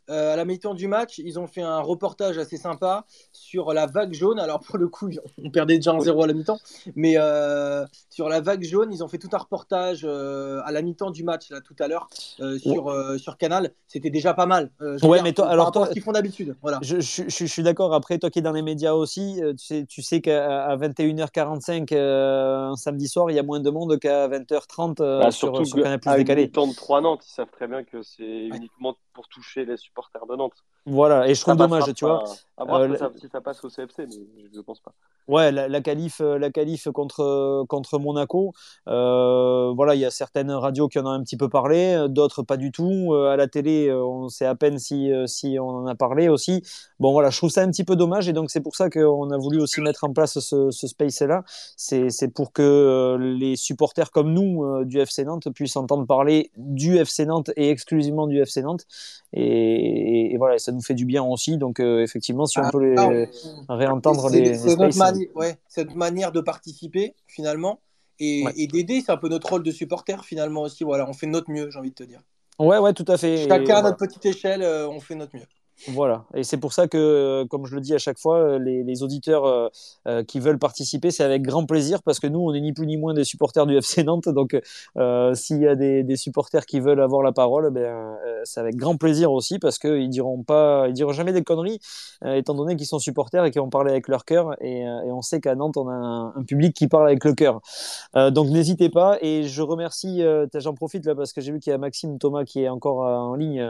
Euh, à la mi-temps du match, ils ont fait un reportage assez sympa sur la vague jaune. Alors pour le coup, on perdait déjà en 0 à la mi-temps, mais euh, sur la vague jaune, ils ont fait tout un reportage euh, à la mi-temps du match là tout à l'heure sur sur Canal. C'était déjà pas mal. ouais, mais toi, alors toi, ce qu'ils font d'habitude. Voilà. Je, je, suis d'accord. Après, toi qui es dans les médias aussi, tu sais, tu sais qu'à 21h45 un samedi soir, il y a moins de monde qu'à 20h30 bah, sur, sur Canal Plus décalé. Temps de 3 Nantes, ils savent très bien que c'est uniquement pour toucher les supporters supporters de Nantes. Voilà, et je trouve dommage, tu vois. À voir euh, si ça passe au CFC, mais je ne pense pas. Ouais, la, la qualif, euh, la qualif contre, contre Monaco. Euh, voilà, il y a certaines radios qui en ont un petit peu parlé, d'autres pas du tout. à la télé, on sait à peine si, si on en a parlé aussi. Bon, voilà, je trouve ça un petit peu dommage et donc c'est pour ça qu'on a voulu aussi mettre en place ce, ce space-là. C'est pour que les supporters comme nous du FC Nantes puissent entendre parler du FC Nantes et exclusivement du FC Nantes. Et, et, voilà, ça nous fait du bien aussi. Donc, euh, effectivement, si on ah, peut les, réentendre les. C'est notre, ouais, manière de participer, finalement. Et, d'aider, c'est un peu notre rôle de supporter, finalement aussi. Voilà, on fait notre mieux, j'ai envie de te dire. Ouais, ouais, tout à fait. Chacun à notre petite échelle, euh, on fait notre mieux. Voilà, et c'est pour ça que, euh, comme je le dis à chaque fois, euh, les, auditeurs euh, qui veulent participer, c'est avec grand plaisir parce que nous, on n'est ni plus ni moins des supporters du FC Nantes. Donc, s'il y a des, supporters qui veulent avoir la parole, ben, c'est avec grand plaisir aussi parce qu'ils diront pas, ils diront jamais des conneries, étant donné qu'ils sont supporters et qu'ils vont parler avec leur cœur. Et, on sait qu'à Nantes, on a un, public qui parle avec le cœur. donc, n'hésitez pas. Et je remercie, j'en profite là parce que j'ai vu qu'il y a Maxime Thomas qui est encore en ligne.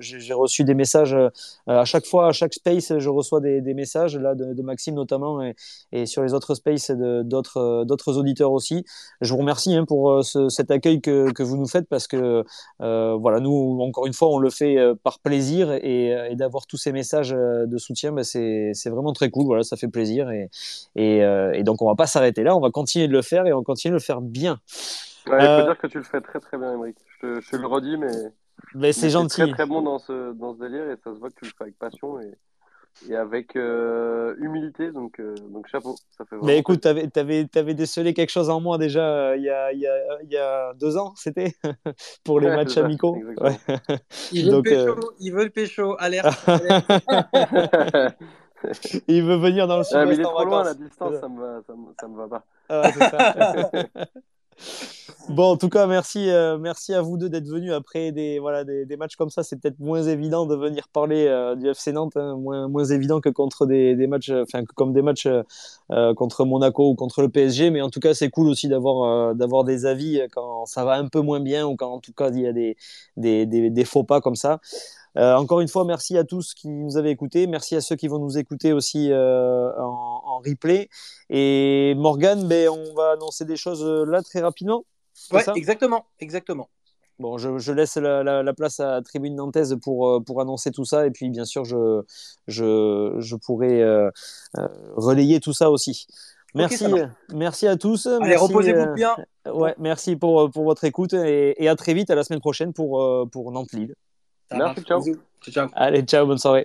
J'ai reçu des messages euh, à chaque fois, à chaque space, je reçois des, messages là de, Maxime notamment et, sur les autres spaces d'autres euh, d'autres auditeurs aussi. Je vous remercie hein, pour euh, cet accueil que, que, vous nous faites parce que voilà, nous encore une fois, on le fait par plaisir et, d'avoir tous ces messages de soutien, ben, c'est vraiment très cool. Voilà, ça fait plaisir et, et, donc on va pas s'arrêter là, on va continuer de le faire et on continue de le faire bien. il faut dire que tu le fais très très bien, Émeric. Je, je te le redis, mais mais c'est gentil. Très très bon dans ce, dans ce délire et ça se voit que tu le fais avec passion et, et avec euh, humilité. Donc, euh, donc chapeau. Ça fait Mais écoute, tu avais, avais, avais, décelé quelque chose en moi déjà euh, il y, a, y, a, y, a, deux ans, c'était pour les matchs amicaux. Ouais. Il, veut pécho, il veut le pécho, alerte. il veut venir dans le sud. Ah, mais il est trop loin, la distance, ça me va, ça me, ça me va pas. Ah, ça. Bon, en tout cas, merci, euh, merci à vous deux d'être venus après des, voilà, des, matchs comme ça. C'est peut-être moins évident de venir parler euh, du FC Nantes, hein, moins, moins évident que contre des, des matchs, enfin, comme des matchs euh, contre Monaco ou contre le PSG. Mais en tout cas, c'est cool aussi d'avoir d'avoir des avis quand ça va un peu moins bien ou quand en tout cas il y a des, des, des faux pas comme ça. Euh, encore une fois, merci à tous qui nous avaient écoutés. Merci à ceux qui vont nous écouter aussi euh, en, en, replay. Et Morgan, ben, on va annoncer des choses euh, là très rapidement. Ouais, exactement, exactement. Bon, je, je laisse la, la, la, place à Tribune Nantaise pour, pour annoncer tout ça. Et puis, bien sûr, je, je, je pourrai euh, relayer tout ça aussi. Merci, merci à tous. Allez, reposez-vous bien. Ouais, merci pour, pour votre écoute et, et, à très vite à la semaine prochaine pour, pour Nantes-Lille. Merci, ciao. ciao. Allez, ciao, bonne soirée.